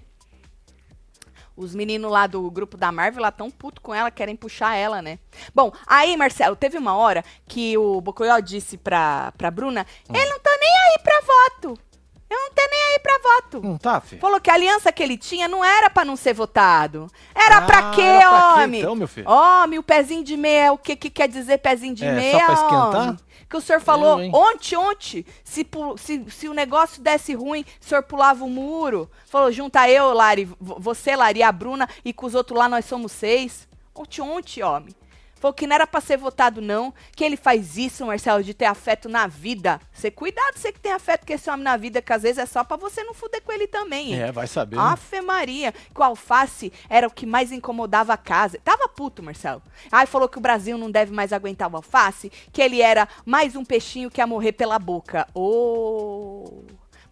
Os meninos lá do grupo da Marvel lá tão puto com ela, querem puxar ela, né? Bom, aí, Marcelo, teve uma hora que o Bocoió disse pra, pra Bruna, hum. ele não tá nem aí pra voto. Eu não tenho nem aí pra voto. Não tá, filho? Falou que a aliança que ele tinha não era pra não ser votado. Era ah, pra quê, era pra homem? Quê, então, meu filho? Homem, o pezinho de meia, o que que quer dizer pezinho de é, meia, só pra esquentar? homem? Que o senhor falou eu, ontem, ontem, se, se, se o negócio desse ruim, o senhor pulava o muro. Falou, junta eu, Lari, você, Lari, a Bruna, e com os outros lá nós somos seis. Ontem, ontem, homem. Falou que não era pra ser votado, não. Que ele faz isso, Marcelo, de ter afeto na vida. Você cuidado, você que tem afeto com esse homem na vida, que às vezes é só pra você não fuder com ele também. Hein? É, vai saber. Né? Afe Maria. Que o alface era o que mais incomodava a casa. Tava puto, Marcelo. Aí falou que o Brasil não deve mais aguentar o alface. Que ele era mais um peixinho que ia morrer pela boca. Oh.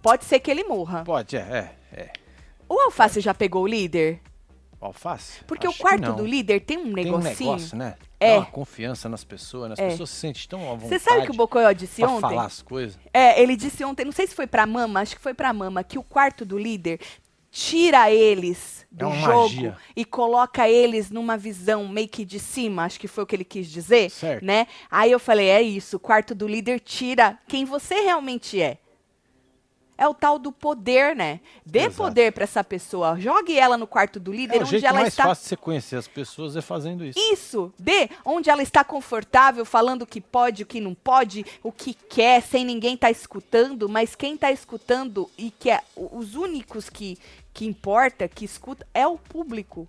Pode ser que ele morra. Pode, é, é. é. O alface já pegou o líder? Alface? Porque Acho o quarto do líder tem um negocinho. Tem um negócio, né? É. Dá uma confiança nas pessoas, né? As é. pessoas se sentem tão à vontade. Você sabe o que o Bocoyó disse ontem? falar as coisas. É, ele disse ontem, não sei se foi pra Mama, acho que foi pra Mama, que o quarto do líder tira eles do é jogo magia. e coloca eles numa visão meio que de cima, acho que foi o que ele quis dizer, certo. né? Aí eu falei, é isso, o quarto do líder tira quem você realmente é. É o tal do poder, né? Dê Exato. poder para essa pessoa. Jogue ela no quarto do líder, É onde ela mais está. fácil de você conhecer as pessoas é fazendo isso. Isso, dê onde ela está confortável, falando o que pode, o que não pode, o que quer, sem ninguém estar escutando, mas quem está escutando e que é os únicos que, que importa, que escuta, é o público.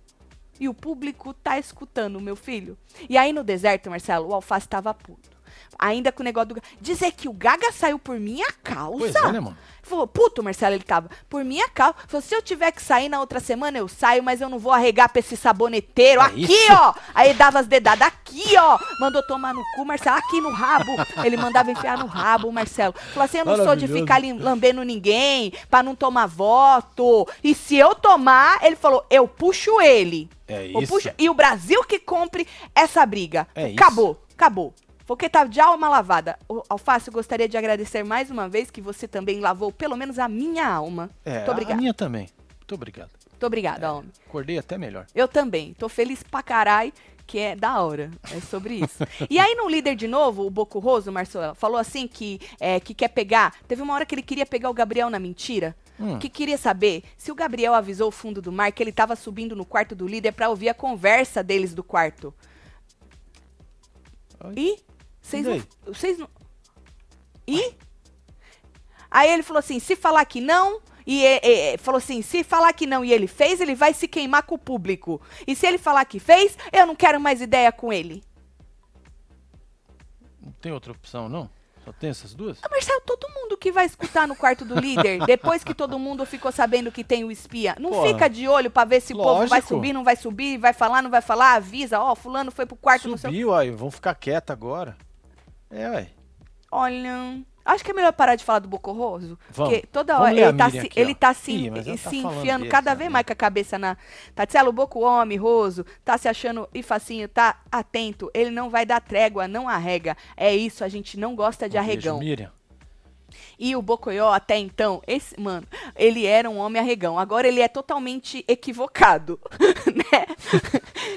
E o público tá escutando, meu filho. E aí no deserto, Marcelo, o Alface tava puto. Ainda com o negócio do. Dizer que o Gaga saiu por minha causa. Pois é, né, mano? Falou, puto, Marcelo, ele tava. Por minha causa. Falou, se eu tiver que sair na outra semana, eu saio, mas eu não vou arregar pra esse saboneteiro. É aqui, isso. ó. Aí dava as dedadas aqui, ó. Mandou tomar no cu, Marcelo, aqui no rabo. Ele mandava enfiar no rabo, Marcelo. Falou assim: eu não sou de ficar lambendo ninguém pra não tomar voto. E se eu tomar, ele falou, eu puxo ele. É isso. puxo- e o Brasil que compre essa briga. É isso. acabou, acabou. Porque tá de alma lavada. Ô, Alface, eu gostaria de agradecer mais uma vez que você também lavou pelo menos a minha alma. É, Muito a obrigada. minha também. Muito obrigado. Muito obrigada, homem. Acordei até melhor. Eu também. Tô feliz pra caralho, que é da hora. É sobre isso. e aí, no líder de novo, o Boco Roso, Marcelo, falou assim que, é, que quer pegar. Teve uma hora que ele queria pegar o Gabriel na mentira. Hum. Que queria saber se o Gabriel avisou o fundo do mar que ele tava subindo no quarto do líder pra ouvir a conversa deles do quarto. Ai. E? Vocês não. Vocês não. E? Aí ele falou assim: se falar que não. E, e- e- falou assim: se falar que não e ele fez, ele vai se queimar com o público. E se ele falar que fez, eu não quero mais ideia com ele. Não tem outra opção, não? Só tem essas duas? Ah, Marcelo, todo mundo que vai escutar no quarto do líder, depois que todo mundo ficou sabendo que tem o espia, não Porra. fica de olho pra ver se o povo vai Lógico. subir, não vai subir, vai falar, não vai falar, avisa, ó, fulano foi pro quarto, não sei Subiu, aí, vamos ficar quieto agora. É, ué. Olha, acho que é melhor parar de falar do Bocorroso. Vamos. Porque toda hora ele tá, se, aqui, ele tá se, Ih, se tá enfiando cada sabe? vez mais com a cabeça na. Tatielo, Boco homem, Roso, tá se achando e facinho, tá atento. Ele não vai dar trégua, não arrega. É isso, a gente não gosta de Um beijo, arregão. Miriam. E o Bocoió, até então, esse, mano, ele era um homem arregão. Agora ele é totalmente equivocado, né?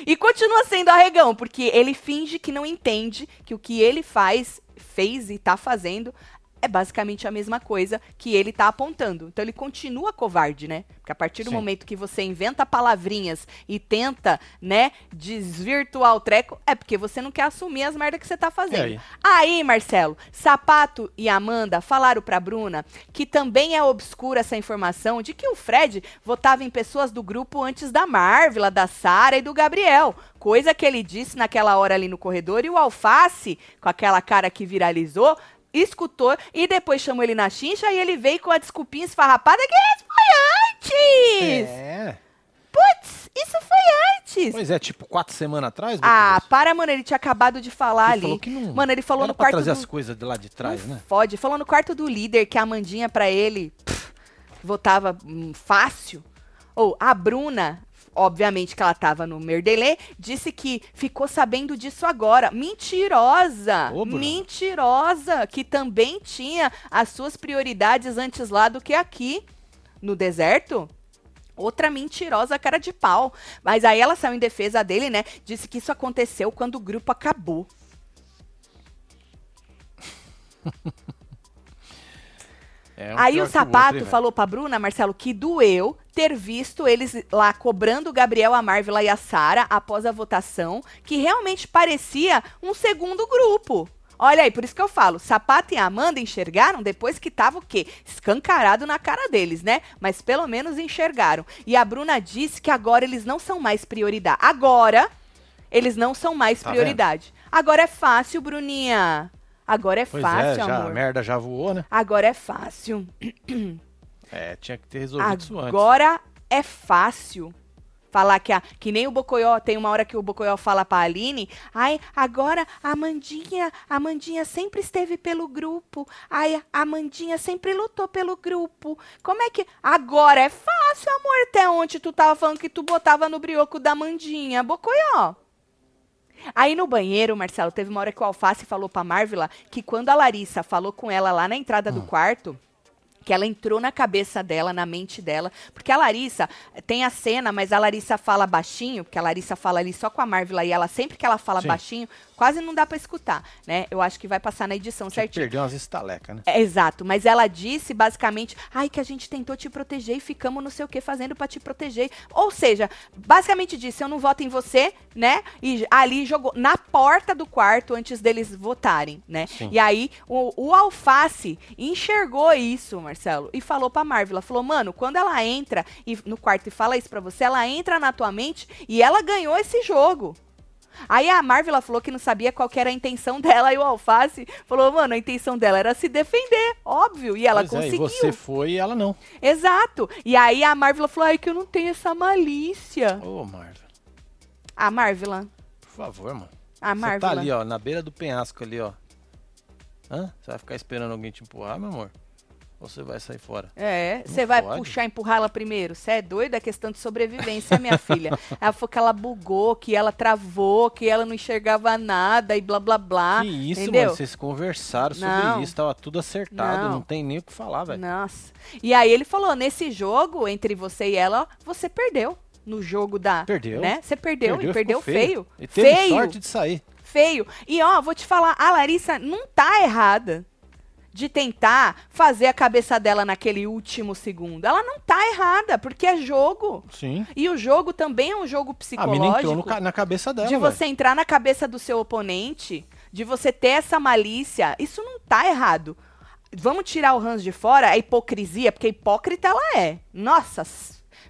e continua sendo arregão, porque ele finge que não entende que o que ele faz, fez e tá fazendo é basicamente a mesma coisa que ele tá apontando. Então ele continua covarde, né? Porque a partir do Sim. momento que você inventa palavrinhas e tenta, né, desvirtuar o treco, é porque você não quer assumir as merdas que você tá fazendo. aí? Aí, Marcelo, Sapato e Amanda falaram pra Bruna que também é obscura essa informação de que o Fred votava em pessoas do grupo antes da Marvila, da Sara e do Gabriel. Coisa que ele disse naquela hora ali no corredor e o Alface, com aquela cara que viralizou, escutou e depois chamou ele na chincha e ele veio com a desculpinha esfarrapada que isso foi antes! É. Putz, isso foi antes! Pois é, tipo, quatro semanas atrás. Ah, Bocoroso? para, mano, ele tinha acabado de falar Ele ali. falou que não- Mano, ele falou no quarto trazer do... as coisas de lá de trás, Não né? Fode. Falou no quarto do líder que a Amandinha pra ele pff, votava hum, fácil. Ou a Bruna, obviamente que ela tava no Merdelê, disse que ficou sabendo disso agora. Mentirosa! Ô. Mentirosa! Que também tinha as suas prioridades antes lá do que aqui. No deserto? Outra mentirosa cara de pau. Mas aí ela saiu em defesa dele, né? Disse que isso aconteceu quando o grupo acabou. É Aí o sapato outro, velho? falou pra Bruna, Marcelo, que doeu ter visto eles lá cobrando o Gabriel, a Marvila e a Sara após a votação, que realmente parecia um segundo grupo. Olha aí, por isso que eu falo, Sapato e Amanda enxergaram depois que tava o quê? Escancarado na cara deles, né? Mas pelo menos enxergaram. E a Bruna disse que agora eles não são mais prioridade. Agora, eles não são mais Tá prioridade. Agora é fácil, Bruninha. Agora é Pois fácil, é, já, a amor. merda já voou, né? Agora é fácil. É, tinha que ter resolvido isso antes. Agora é fácil. Falar que, a, que nem o Bocoió, tem uma hora que o Bocoió fala pra Aline, ai, agora a Amandinha, a Amandinha sempre esteve pelo grupo, ai, a Amandinha sempre lutou pelo grupo. Como é que... Agora é fácil, amor, até ontem tu tava falando que tu botava no brioco da Amandinha, Bocoió. Aí no banheiro, Marcelo, teve uma hora que o Alface falou pra Marvila que quando a Larissa falou com ela lá na entrada do quarto, que ela entrou na cabeça dela, na mente dela, porque a Larissa tem a cena, mas a Larissa fala baixinho, porque a Larissa fala ali só com a Marvila e ela sempre que ela fala Sim. baixinho, quase não dá para escutar, né? Eu acho que vai passar na edição Tinha certinho. Perdeu umas estalecas, né? É, exato, mas ela disse basicamente, ai, que a gente tentou te proteger e ficamos não sei o que fazendo para te proteger. Ou seja, basicamente disse, eu não voto em você, né? E ali jogou na porta do quarto antes deles votarem, né? Sim. E aí o, o Alface enxergou isso, Marcelo, e falou pra Marvel, ela falou, mano, quando ela entra e, no quarto e fala isso pra você, ela entra na tua mente e ela ganhou esse jogo. Aí a Marvel falou que não sabia qual era a intenção dela e o Alface falou, mano, a intenção dela era se defender, óbvio, e ela Pois é, e conseguiu. você foi e ela não. Exato. E aí a Marvel falou, ai que eu não tenho essa malícia. Ô, Marvel, A Marvel, por favor, mano. a Você Marvel. tá ali, ó, na beira do penhasco ali, ó. Hã? Você vai ficar esperando alguém te empurrar, meu amor? Você vai sair fora? É, você vai pode. puxar, empurrar ela primeiro. Você é doida? É questão de sobrevivência, minha filha. Ela falou que ela bugou, que ela travou, que ela não enxergava nada e blá blá blá. que isso, entendeu? mano. Vocês conversaram sobre Não. isso, tava tudo acertado. Não, Não. tem nem o que falar, velho. Nossa. E aí ele falou: nesse jogo, entre você e ela, você perdeu. No jogo da. Perdeu. Né? Você perdeu, e perdeu ficou feio. E teve feio. sorte de sair. feio. E ó, vou te falar, a Larissa não tá errada de tentar fazer a cabeça dela naquele último segundo. Ela não tá errada, porque é jogo. Sim. E o jogo também é um jogo A mina entrou psicológico. ca- na cabeça dela, de velho. você entrar na cabeça do seu oponente, de você ter essa malícia, isso não tá errado. Vamos tirar o Hans de fora, a hipocrisia, porque hipócrita ela é. Nossa,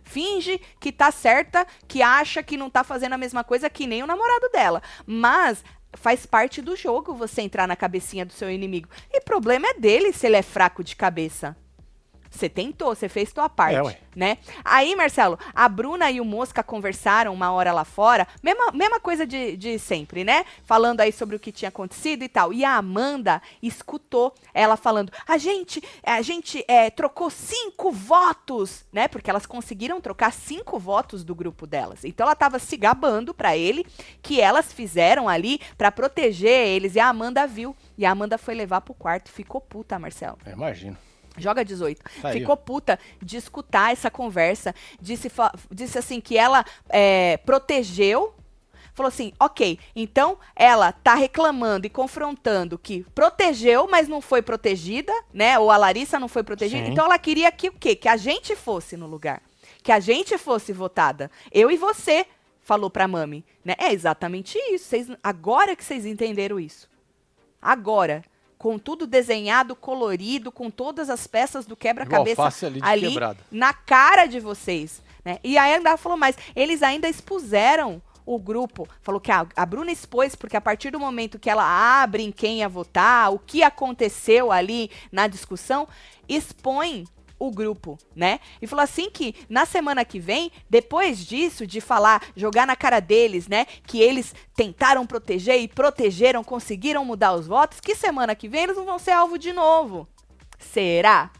finge que tá certa, que acha que não tá fazendo a mesma coisa que nem o namorado dela. Mas faz parte do jogo você entrar na cabecinha do seu inimigo. E problema é dele se ele é fraco de cabeça. Você tentou, você fez tua parte, É, ué. né? Aí, Marcelo, a Bruna e o Mosca conversaram uma hora lá fora, mesma, mesma coisa de, de sempre, né? Falando aí sobre o que tinha acontecido e tal. E a Amanda escutou ela falando: a gente, a gente é, trocou cinco votos, né? Porque elas conseguiram trocar cinco votos do grupo delas. Então ela tava se gabando pra ele que elas fizeram ali pra proteger eles. E a Amanda viu. E a Amanda foi levar pro quarto. Ficou puta, Marcelo. Eu imagino. Joga 18. Tá aí, Ficou puta de escutar essa conversa. Disse, disse assim que ela é, protegeu. Falou assim, ok, então ela tá reclamando e confrontando que protegeu, mas não foi protegida, né? Ou a Larissa não foi protegida. Sim. Então ela queria que o quê? Que a gente fosse no lugar. Que a gente fosse votada. Eu e você, falou pra Mami. Né? É exatamente isso. Vocês- agora que vocês entenderam isso. Agora. Com tudo desenhado, colorido, com todas as peças do quebra-cabeça ali ali na cara de vocês. Né? E aí ainda falou mais. Eles ainda expuseram o grupo. Falou que a, a Bruna expôs, porque a partir do momento que ela abre em quem ia votar, o que aconteceu ali na discussão, expõe o grupo, né? E falou assim que na semana que vem, depois disso, de falar, jogar na cara deles, né? Que eles tentaram proteger e protegeram, conseguiram mudar os votos, que semana que vem eles não vão ser alvo de novo. Será?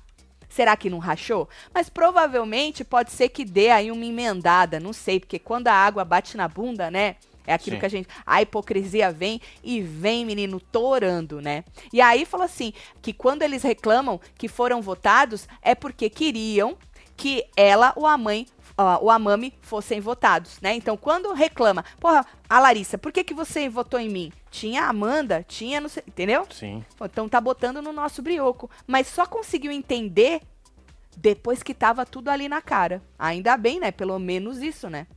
Será que não rachou? Mas provavelmente pode ser que dê aí uma emendada, não sei, porque quando a água bate na bunda, né? É aquilo Sim. que a gente. A hipocrisia vem e vem, menino, torando, né? E aí falou assim: que quando eles reclamam que foram votados, é porque queriam que ela ou a mãe. ó, ou a mami fossem votados, né? Então, quando reclama, porra, a Larissa, por que, que você votou em mim? Tinha a Amanda, tinha, não sei, entendeu? Sim. Então tá botando no nosso brioco. Mas só conseguiu entender depois que tava tudo ali na cara. Ainda bem, né? Pelo menos isso, né?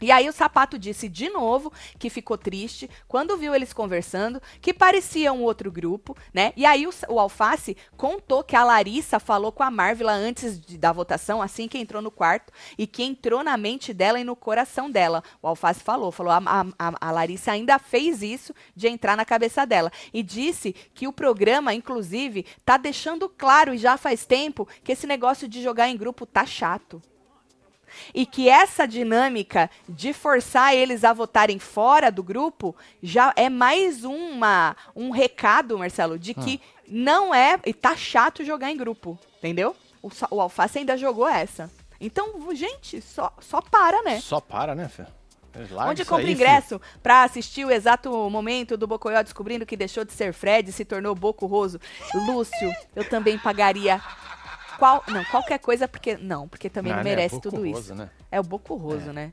E aí o sapato disse de novo que ficou triste quando viu eles conversando, que parecia um outro grupo, né? E aí o, o Alface contou que a Larissa falou com a Marvila antes de- da votação, assim que entrou no quarto, e que entrou na mente dela e no coração dela. O Alface falou, falou, a- a- a Larissa ainda fez isso de entrar na cabeça dela. E disse que o programa, inclusive, tá deixando claro, e já faz tempo, que esse negócio de jogar em grupo tá chato. E que essa dinâmica de forçar eles a votarem fora do grupo já é mais uma um recado, Marcelo, de que não é e tá chato jogar em grupo, entendeu? O, o Alface ainda jogou essa. Então, gente, só, só para, né? Só para, né, Fê? Larga Onde compra aí, ingresso pra assistir o exato momento do Bocoyó descobrindo que deixou de ser Fred e se tornou Boco Roso? Lúcio, eu também pagaria qual, não, qualquer coisa porque não, porque também não, Não, né, merece Boco tudo Roso, isso. né? É o Boco Roso, É. né?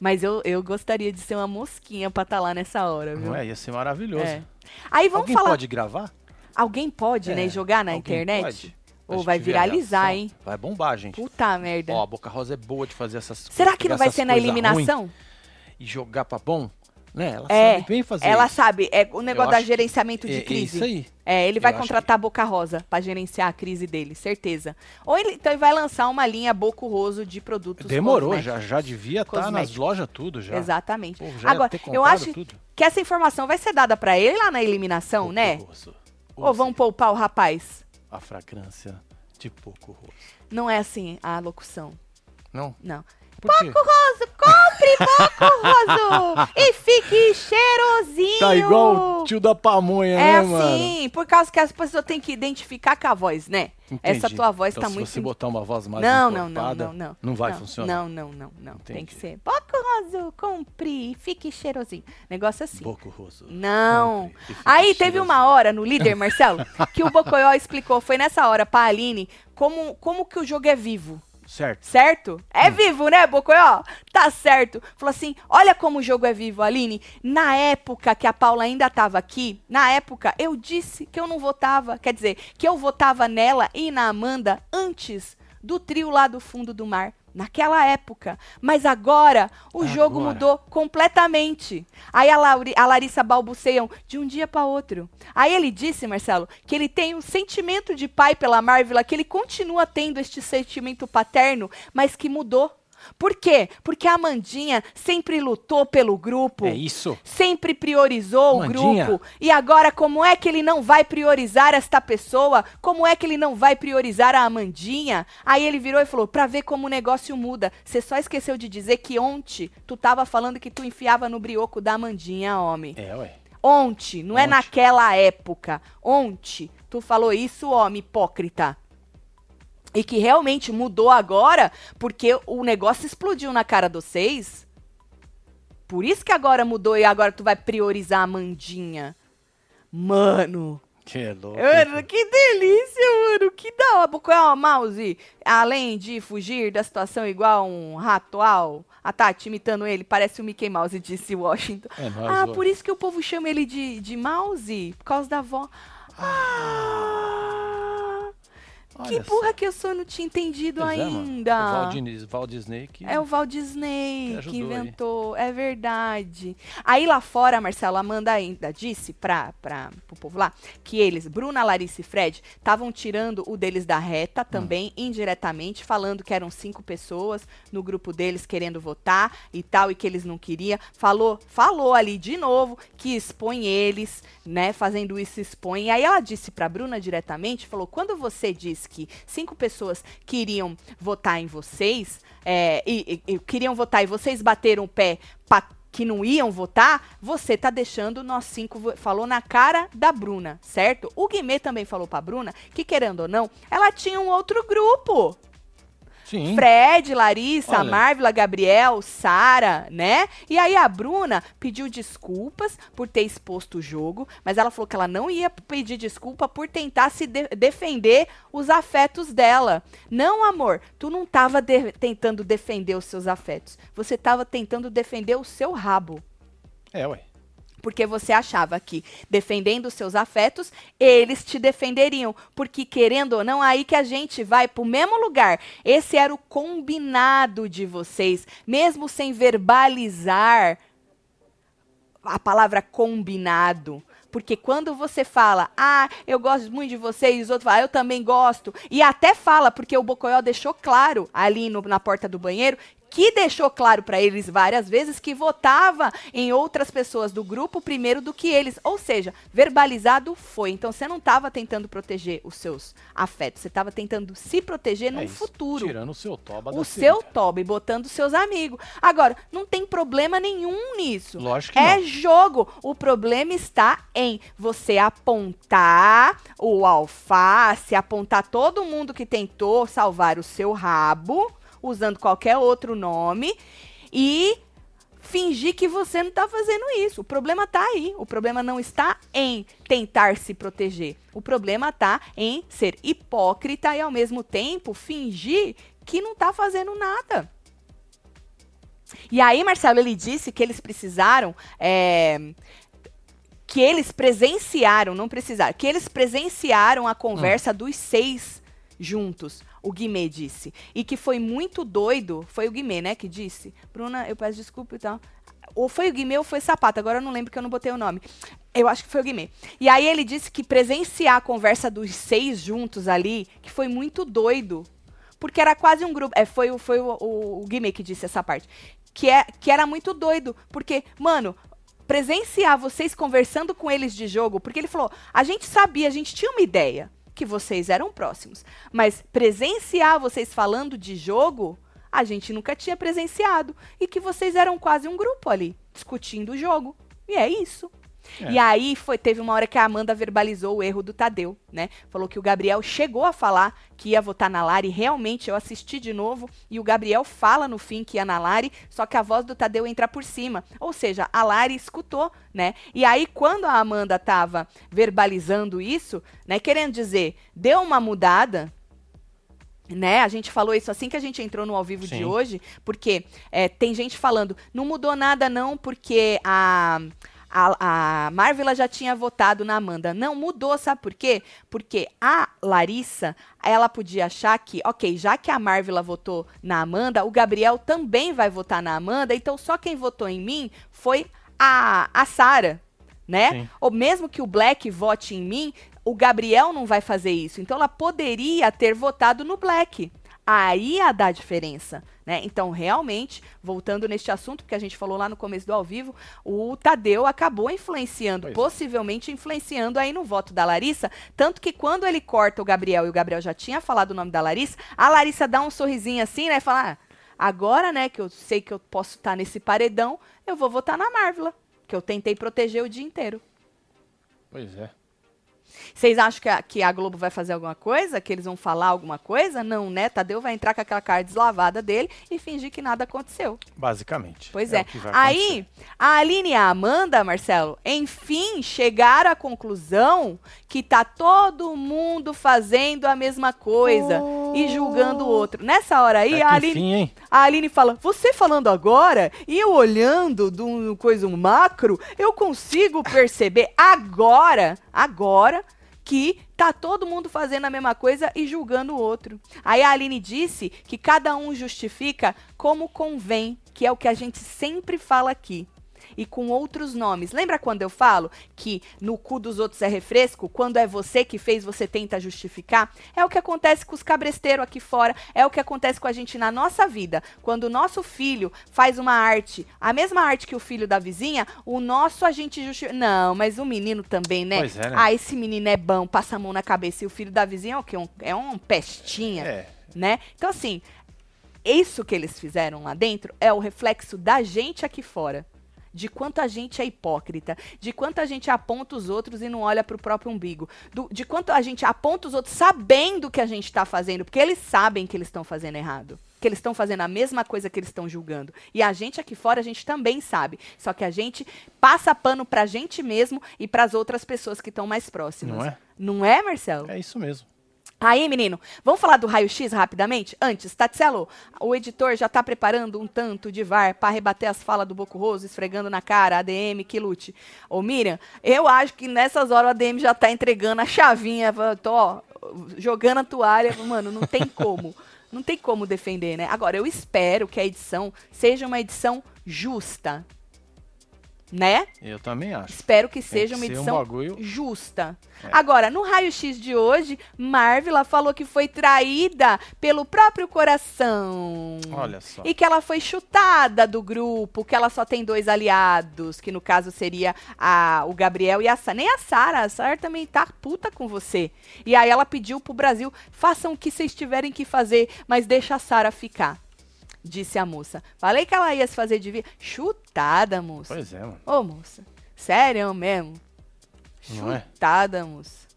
Mas eu, eu gostaria de ser uma mosquinha pra estar tá lá nessa hora, viu? Não é? Ia ser maravilhoso. É. Aí vamos Alguém falar... pode gravar? Alguém pode, né, é, né, jogar na internet? Pode. Ou vai viralizar, hein? Vai bombar, gente. Puta merda. Ó, a Boca Rosa é boa de fazer essas coisas. Será que não vai ser na eliminação? E jogar pra bom? Né? Ela é, sabe bem fazer Ela isso. sabe. É o negócio da gerenciamento de é, crise. É isso aí. É, ele vai Eu contratar que... Boca Rosa para gerenciar a crise dele, certeza. Ou ele então ele vai lançar uma linha Boco Roso de produtos Demorou, já, já devia estar tá nas lojas tudo já. Exatamente. Pô, já Agora, eu acho tudo. que essa informação vai ser dada para ele lá na eliminação, Boco né? Roso. Ou vão poupar o rapaz? A fragrância de Boco Roso. Não é assim a locução. Não? Não. Boco roso, roso e fique cheirosinho. Tá igual o tio da pamonha, é né, assim, mano? por causa que as pessoas têm que identificar com a voz, né? Entendi. Essa tua voz então, tá muito... se você botar uma voz mais não, não, não, não, não. Não vai não, funcionar? Não, não, não, não. Entendi. Tem que ser boco roso, compre e fique cheirosinho. Negócio assim. Boco roso. Não. Aí teve uma hora no líder, Marcelo, que o Bocoió explicou, foi nessa hora pra Aline, como, como que o jogo é vivo. Certo. Certo? É hum. vivo, né, Bocoió? Tá certo. Falou assim: olha como o jogo é vivo, Aline. Na época que a Paula ainda estava aqui, na época eu disse que eu não votava. Quer dizer, que eu votava nela e na Amanda antes do trio lá do fundo do mar naquela época. Mas agora o agora. jogo mudou completamente. Aí a, Lauri, a Larissa balbuceiam de um dia para outro. Aí ele disse, Marcelo, que ele tem um sentimento de pai pela Marvel, que ele continua tendo este sentimento paterno, mas que mudou. Por quê? Porque a Amandinha sempre lutou pelo grupo. É isso. Sempre priorizou Amandinha. o grupo. E agora, como é que ele não vai priorizar esta pessoa? Como é que ele não vai priorizar a Amandinha? Aí ele virou e falou: pra ver como o negócio muda. Você só esqueceu de dizer que ontem tu tava falando que tu enfiava no brioco da Amandinha, homem. É, ué. Ontem, não é Onte. é naquela época. Ontem, tu falou isso, homem hipócrita e que realmente mudou agora, porque o negócio explodiu na cara dos seis. Por isso que agora mudou e agora tu vai priorizar a Mandinha. Mano. Que louco. Mano, que delícia, mano. Que da hora. Qual é o mouse? Além de fugir da situação igual um ratual. A Tati imitando ele, parece o Mickey Mouse, disse Washington. É, ah, por isso que o povo chama ele de, de mouse? Por causa da avó. Ah. Olha que burra só. que eu sou, não tinha entendido pois ainda. É, o Walt, Walt Disney que É o Walt Disney que, que inventou, aí. é verdade. Aí lá fora, Marcelo, Amanda ainda disse para para o povo lá que eles, Bruna, Larissa e Fred, estavam tirando o deles da reta também, hum. indiretamente, falando que eram cinco pessoas no grupo deles querendo votar e tal, e que eles não queriam. Falou, falou ali de novo que expõe eles, né, fazendo isso expõe. E aí ela disse para Bruna diretamente, falou, quando você diz que cinco pessoas queriam votar em vocês, é, e, e, e, queriam votar e vocês bateram o pé para que não iam votar, você tá deixando nós cinco, falou na cara da Bruna, certo? O Guimê também falou pra Bruna que, querendo ou não, ela tinha um outro grupo. Sim. Fred, Larissa, Olha. Marvila, Gabriel, Sara, né? E aí a Bruna pediu desculpas por ter exposto o jogo, mas ela falou que ela não ia pedir desculpa por tentar se de defender os afetos dela. Não, amor, tu não estava de tentando defender os seus afetos. Você estava tentando defender o seu rabo. É, ué porque você achava que defendendo seus afetos, eles te defenderiam, porque querendo ou não, aí que a gente vai para o mesmo lugar. Esse era o combinado de vocês, mesmo sem verbalizar a palavra combinado. Porque quando você fala, ah, eu gosto muito de você, e os outros falam, ah, eu também gosto, e até fala, porque o Bocoyó deixou claro ali no, na porta do banheiro que deixou claro para eles várias vezes que votava em outras pessoas do grupo primeiro do que eles. Ou seja, verbalizado foi. Então você não estava tentando proteger os seus afetos, você estava tentando se proteger é no isso, futuro. Tirando o seu toba O seu toba e botando os seus amigos. Agora, não tem problema nenhum nisso. Lógico que É não. jogo. O problema está em você apontar o alface, apontar todo mundo que tentou salvar o seu rabo usando qualquer outro nome e fingir que você não está fazendo isso. O problema está aí. O problema não está em tentar se proteger. O problema está em ser hipócrita e ao mesmo tempo fingir que não está fazendo nada. E aí, Marcelo, ele disse que eles precisaram. É, que eles presenciaram, não precisaram, que eles presenciaram a conversa hum. dos seis juntos, o Guimê disse. E que foi muito doido, foi o Guimê, né, que disse. Bruna, eu peço desculpa e tal. Ou foi o Guimê ou foi o Sapato, agora eu não lembro que eu não botei o nome. Eu acho que foi o Guimê. E aí ele disse que presenciar a conversa dos seis juntos ali, que foi muito doido. Porque era quase um grupo. É, foi, foi o, o, o Guimê que disse essa parte que, é, que era muito doido. Porque, mano, presenciar vocês conversando com eles de jogo, porque ele falou: a gente sabia, a gente tinha uma ideia que vocês eram próximos, mas presenciar vocês falando de jogo, a gente nunca tinha presenciado. E que vocês eram quase um grupo ali, discutindo o jogo. E é isso. É. E aí foi, teve uma hora que a Amanda verbalizou o erro do Tadeu, né? Falou que o Gabriel chegou a falar que ia votar na Lari. Realmente, eu assisti de novo e o Gabriel fala no fim que ia na Lari, só que a voz do Tadeu entra por cima. Ou seja, a Lari escutou, né? E aí, quando a Amanda tava verbalizando isso, né? Querendo dizer, deu uma mudada, né? A gente falou isso assim que a gente entrou no ao vivo Sim. de hoje, porque é, tem gente falando, não mudou nada não, porque a a, a Marvila já tinha votado na Amanda. Não mudou, sabe por quê? Porque a Larissa, ela podia achar que, ok, já que a Marvila votou na Amanda, o Gabriel também vai votar na Amanda, então só quem votou em mim foi a, a Sara, né? Sim. Ou mesmo que o Black vote em mim, o Gabriel não vai fazer isso. Então ela poderia ter votado no Black. Aí ia dar diferença. Né? Então, realmente, voltando neste assunto, que a gente falou lá no começo do ao vivo, o Tadeu acabou influenciando, pois é. possivelmente influenciando aí no voto da Larissa. Tanto que quando ele corta o Gabriel, e o Gabriel já tinha falado o nome da Larissa, a Larissa dá um sorrisinho assim, né? Fala, ah, agora, né, que eu sei que eu posso estar nesse paredão, eu vou votar na Marvel, que eu tentei proteger o dia inteiro. Pois é. Vocês acham que a, que a, Globo vai fazer alguma coisa? Que eles vão falar alguma coisa? Não, né? Tadeu vai entrar com aquela cara deslavada dele e fingir que nada aconteceu. Basicamente. Pois é. é. Aí, a Aline e a Amanda, Marcelo, enfim, chegaram à conclusão que tá todo mundo fazendo a mesma coisa oh. e julgando o outro. Nessa hora aí, é a, Aline, fim, a Aline fala: Você falando agora e eu olhando de um coisa um macro, eu consigo perceber agora, agora que tá todo mundo fazendo a mesma coisa e julgando o outro. Aí a Aline disse que cada um justifica como convém, que é o que a gente sempre fala aqui e com outros nomes. Lembra quando eu falo que no cu dos outros é refresco? Quando é você que fez, você tenta justificar? É o que acontece com os cabresteiros aqui fora, é o que acontece com a gente na nossa vida. Quando o nosso filho faz uma arte, a mesma arte que o filho da vizinha, o nosso a gente justifica. Não, mas o menino também, né? Pois é, né? Ah, esse menino é bom, passa a mão na cabeça. E o filho da vizinha é o quê? Um, é um pestinha. É. Né? Então, assim, isso que eles fizeram lá dentro é o reflexo da gente aqui fora de quanto a gente é hipócrita, de quanto a gente aponta os outros e não olha para o próprio umbigo, do, de quanto a gente aponta os outros sabendo o que a gente está fazendo, porque eles sabem que eles estão fazendo errado, que eles estão fazendo a mesma coisa que eles estão julgando. E a gente aqui fora, a gente também sabe, só que a gente passa pano para a gente mesmo e para as outras pessoas que estão mais próximas. Não é? Não é, Marcelo? É isso mesmo. Aí, menino, vamos falar do raio-x rapidamente? Antes, Tatselo, o editor já está preparando um tanto de VAR para rebater as falas do Boco Roso, esfregando na cara, ADM, que lute. Ô, Miriam, eu acho que nessas horas o ADM já está entregando a chavinha, tô ó, jogando a toalha, mano, não tem como. Não tem como defender, né? Agora, eu espero que a edição seja uma edição justa, né? Eu também acho. Espero que seja que uma edição um justa. É. Agora, no raio-x de hoje, Marvila falou que foi traída pelo próprio coração. Olha só. E que ela foi chutada do grupo, que ela só tem dois aliados, que no caso seria a, o Gabriel e a Sara. Nem a Sara, a Sara também tá puta com você. E aí ela pediu pro Brasil, façam o que vocês tiverem que fazer, mas deixa a Sara ficar disse a moça. Falei que ela ia se fazer de vir. Chutada, moça. Pois é, mano. Ô, moça. Sério mesmo. Não é? Chutada, é? moça.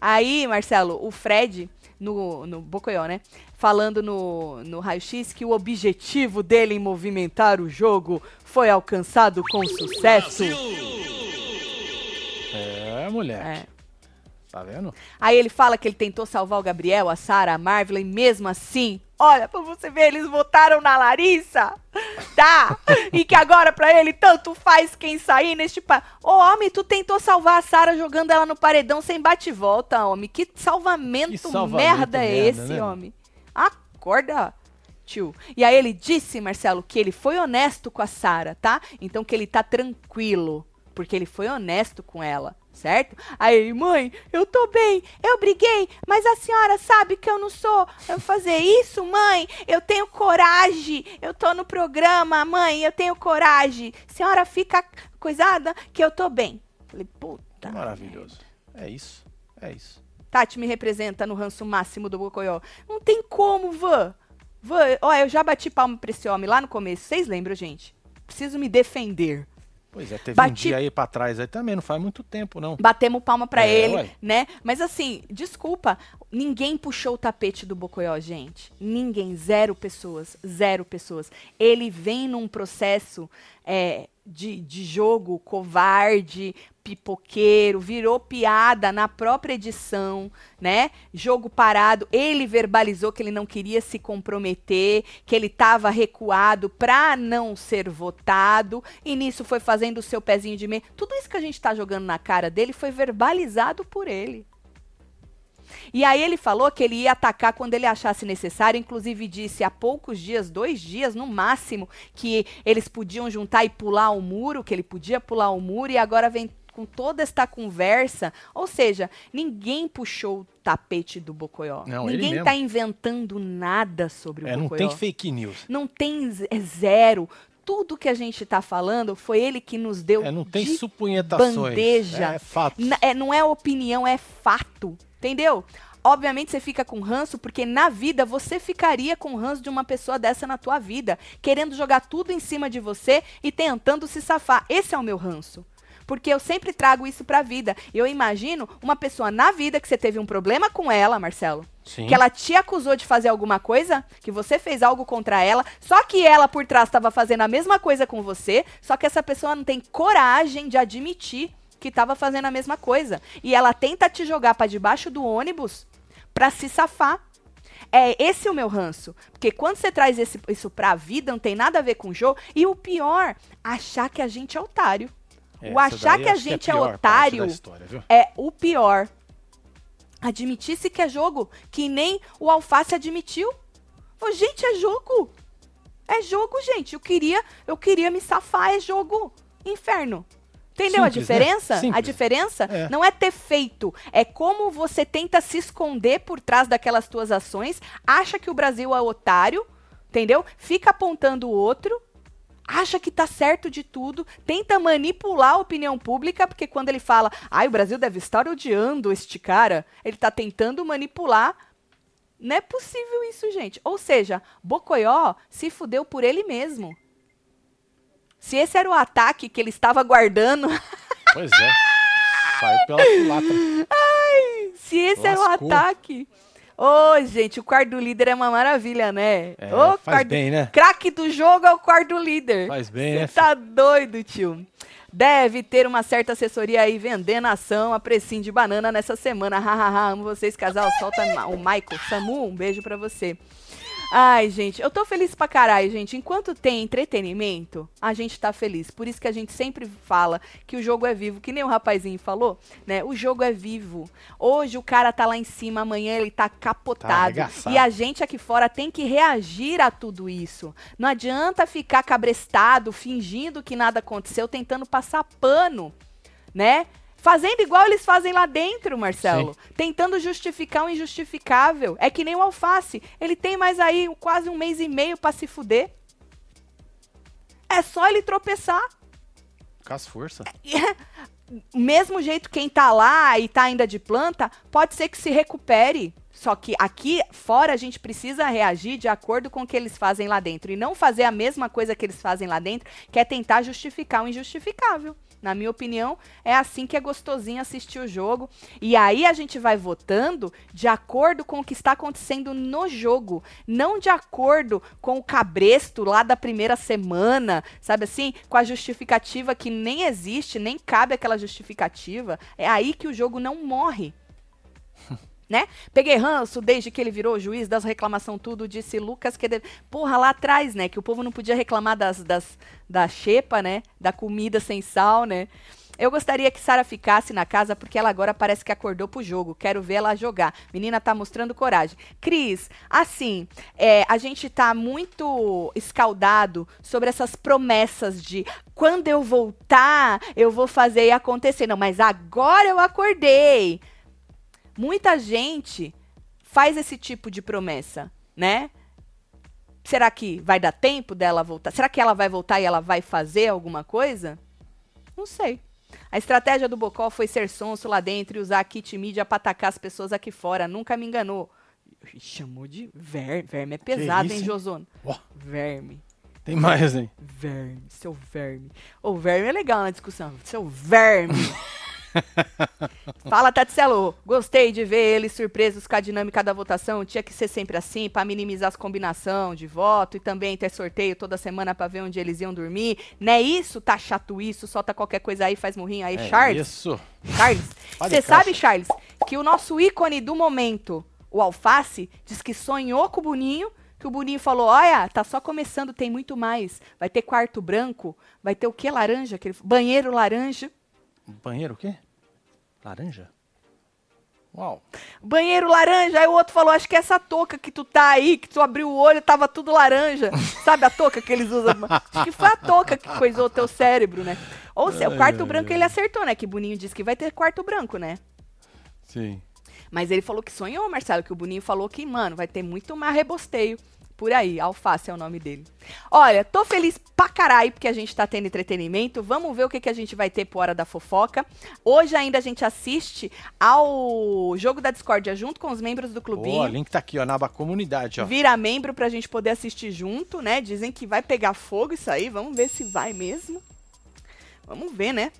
Aí, Marcelo, o Fred, no, no Bocoió, né? Falando no, no raio-x que o objetivo dele em movimentar o jogo foi alcançado com sucesso. É, mulher. É. Tá vendo? Aí ele fala que ele tentou salvar o Gabriel, a Sara, a Marvel, e mesmo assim, olha, pra você ver, eles votaram na Larissa, tá? e que agora pra ele tanto faz quem sair neste pa... Ô, homem, tu tentou salvar a Sara jogando ela no paredão sem bate volta, homem. Que salvamento, que salvamento merda, é esse, né? homem? Acorda, tio. E aí ele disse, Marcelo, que ele foi honesto com a Sara, tá? Então que ele tá tranquilo, porque ele foi honesto com ela certo? Aí, mãe, eu tô bem, eu briguei, mas a senhora sabe que eu não sou eu fazer isso, mãe? Eu tenho coragem, eu tô no programa, mãe, eu tenho coragem. Senhora fica coisada que eu tô bem. Falei, puta. Maravilhoso. É isso, é isso. Tati me representa no ranço máximo do Bocoió. Não tem como, Van. Van, ó, eu já bati palma pra esse homem lá no começo. Vocês lembram, gente? Preciso me defender. Pois é, teve Bati... um dia aí pra trás aí também, não faz muito tempo, não. Batemos palma pra é, ele, ué. né? Mas assim, desculpa, ninguém puxou o tapete do Bocoió, gente. Ninguém, zero pessoas, zero pessoas. Ele vem num processo é, de, de jogo covarde, pipoqueiro, virou piada na própria edição, né? Jogo parado, ele verbalizou que ele não queria se comprometer, que ele estava recuado para não ser votado, e nisso foi fazendo o seu pezinho de meio. Tudo isso que a gente está jogando na cara dele foi verbalizado por ele. E aí ele falou que ele ia atacar quando ele achasse necessário, inclusive disse há poucos dias, dois dias no máximo, que eles podiam juntar e pular o muro, que ele podia pular o muro, e agora vem com toda esta conversa, ou seja, ninguém puxou o tapete do Bocoió. Não, ninguém está inventando nada sobre o é, Bocoió. Não tem fake news. Não tem é zero. Tudo que a gente está falando foi ele que nos deu é, não tem de supunhetações. bandeja. É, fato. É, não é opinião, é fato. Entendeu? Obviamente você fica com ranço porque na vida você ficaria com ranço de uma pessoa dessa na tua vida, querendo jogar tudo em cima de você e tentando se safar. Esse é o meu ranço porque eu sempre trago isso para a vida. Eu imagino uma pessoa na vida que você teve um problema com ela, Marcelo. Sim. Que ela te acusou de fazer alguma coisa, que você fez algo contra ela, só que ela por trás estava fazendo a mesma coisa com você, só que essa pessoa não tem coragem de admitir que estava fazendo a mesma coisa. E ela tenta te jogar para debaixo do ônibus para se safar. É esse o meu ranço. Porque quando você traz esse, isso pra vida, não tem nada a ver com o jogo. E o pior, achar que a gente é otário o achar que a gente que é, é otário história, é o pior. Admitisse que é jogo, que nem o Alface admitiu. Oh, gente, é jogo. É jogo, gente. Eu queria, eu queria me safar, é jogo. Inferno. Entendeu Simples, a né? diferença? Né? A diferença é. não é ter feito, é como você tenta se esconder por trás daquelas tuas ações, acha que o Brasil é otário, entendeu? Fica apontando o outro acha que tá certo de tudo, tenta manipular a opinião pública, porque quando ele fala, ai, o Brasil deve estar odiando este cara, ele tá tentando manipular. Não é possível isso, gente. Ou seja, Bocoió se fudeu por ele mesmo. Se esse era o ataque que ele estava guardando. Pois é. Saiu pela culatra. Ai, se esse Lascou. era o ataque. Ô, oh, gente, o quarto do líder é uma maravilha, né? É, oh, faz quarto... bem, né? Craque do jogo é o quarto do líder. Faz bem, Cê né? tá doido, tio. Deve ter uma certa assessoria aí vendendo ação a precinho de banana nessa semana. Hahaha, amo vocês, casal. Solta o Michael. Samu, um beijo pra você. Ai, gente, eu tô feliz pra caralho, gente. Enquanto tem entretenimento, a gente tá feliz. Por isso que a gente sempre fala que o jogo é vivo, que nem o rapazinho falou, né? O jogo é vivo. Hoje o cara tá lá em cima, amanhã ele tá capotado. Tá e a gente aqui fora tem que reagir a tudo isso. Não adianta ficar cabrestado, fingindo que nada aconteceu, tentando passar pano, né? Fazendo igual eles fazem lá dentro, Marcelo. Sim. Tentando justificar o injustificável. É que nem o alface. Ele tem mais aí quase um mês e meio para se fuder. É só ele tropeçar. Com as forças. É, mesmo jeito quem tá lá e tá ainda de planta, pode ser que se recupere. Só que aqui fora a gente precisa reagir de acordo com o que eles fazem lá dentro. E não fazer a mesma coisa que eles fazem lá dentro, que é tentar justificar o injustificável. Na minha opinião, é assim que é gostosinho assistir o jogo. E aí a gente vai votando de acordo com o que está acontecendo no jogo, não de acordo com o cabresto lá da primeira semana, sabe assim? Com a justificativa que nem existe, nem cabe aquela justificativa. É aí que o jogo não morre. né? Peguei ranço desde que ele virou juiz das reclamação tudo, disse Lucas que deve... porra lá atrás, né, que o povo não podia reclamar das, das da xepa, né, da comida sem sal, né? Eu gostaria que Sara ficasse na casa porque ela agora parece que acordou pro jogo. Quero ver ela jogar. Menina tá mostrando coragem. Cris, assim, é, a gente tá muito escaldado sobre essas promessas de quando eu voltar, eu vou fazer acontecer. Não, mas agora eu acordei. Muita gente faz esse tipo de promessa, né? Será que vai dar tempo dela voltar? Será que ela vai voltar e ela vai fazer alguma coisa? Não sei. A estratégia do Bocó foi ser sonso lá dentro e usar a kit mídia pra atacar as pessoas aqui fora. Nunca me enganou. Chamou de verme. Verme é pesado, hein, Josono? Oh. Verme. Tem mais, hein? Verme, seu verme. O verme é legal na discussão. Seu verme. Fala, Tatselo. Gostei de ver eles surpresos com a dinâmica da votação. Tinha que ser sempre assim, para minimizar as combinação de voto e também ter sorteio toda semana para ver onde eles iam dormir. Não é isso? Tá chato isso? Solta qualquer coisa aí, faz murrinho aí, é Charles. Isso. Charles, você sabe, Charles, que o nosso ícone do momento, o Alface, diz que sonhou com o Boninho que o Boninho falou: olha, tá só começando, tem muito mais. Vai ter quarto branco, vai ter o que laranja? Aquele... Banheiro laranja. Banheiro o quê? Laranja? Uau. Banheiro laranja. Aí o outro falou: Acho que essa touca que tu tá aí, que tu abriu o olho, tava tudo laranja. Sabe a touca que eles usam? Acho que foi a touca que coisou o teu cérebro, né? Ou seja, o quarto ai, branco ai. ele acertou, né? Que Boninho disse que vai ter quarto branco, né? Sim. Mas ele falou que sonhou, Marcelo, que o Boninho falou que, mano, vai ter muito mais rebosteio por aí. Alface é o nome dele. Olha, tô feliz pra caralho porque a gente tá tendo entretenimento. Vamos ver o que, que a gente vai ter por hora da fofoca. Hoje ainda a gente assiste ao jogo da discórdia junto com os membros do clubinho. o link tá aqui, ó, na aba comunidade, ó. Vira membro pra gente poder assistir junto, né? Dizem que vai pegar fogo isso aí. Vamos ver se vai mesmo. Vamos ver, né?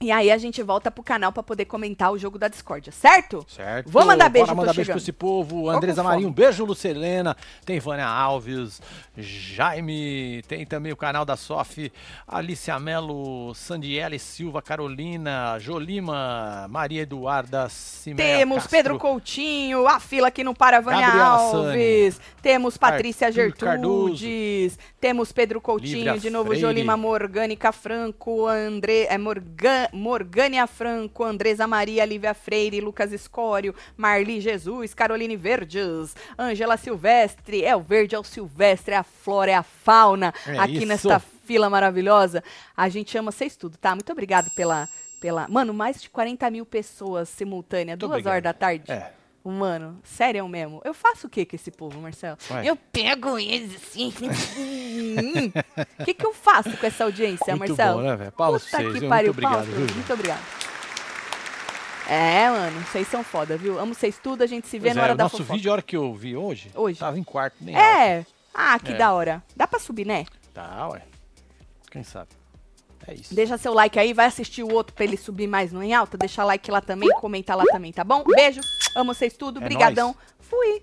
E aí a gente volta pro canal para poder comentar o jogo da discórdia, certo? Certo. Vou mandar beijo Bora mandar beijo chegando. pra esse povo. Andresa Marinho, um beijo, Lucelena. Tem Vânia Alves, Jaime, tem também o canal da Sof, Alicia Melo, Sandiele Silva, Carolina, Jolima, Maria Eduarda, Cimeia Temos Castro, Pedro Coutinho, a fila que não para, Vânia Gabriela Alves. Sani, Temos Patrícia Arthur Gertrudes. Cardoso, temos Pedro Coutinho, de novo, Freire. Jolima Morgânica Franco, André, é Morgan, Morgânia Franco, Andresa Maria, Lívia Freire, Lucas Escório, Marli Jesus, Caroline Verdes, Ângela Silvestre, é o verde, é o silvestre, é a flora, é a fauna, é aqui isso. nesta fila maravilhosa. A gente ama vocês tudo, tá? Muito obrigado pela, pela... Mano, mais de 40 mil pessoas simultâneas, duas obrigado. horas da tarde. É. Mano, sério mesmo. Eu faço o que com esse povo, Marcelo? Ué. Eu pego eles assim. O que, que eu faço com essa audiência, Muito Marcelo? Bom, né? Paulo Puta vocês, que pariu. Muito obrigado, viu? Muito obrigado. É, mano, vocês são foda, viu? Amo vocês tudo, a gente se vê pois na hora é, da nosso fofoca. vídeo, a hora que eu vi hoje, hoje. tava em quarto, nem É. Alto. Ah, que é. da hora. Dá pra subir, né? Tá, ué. Quem sabe? É isso. Deixa seu like aí, vai assistir o outro pra ele subir mais no em alta. Deixa like lá também, comenta lá também, tá bom? Beijo, amo vocês tudo, é brigadão. Nóis. Fui.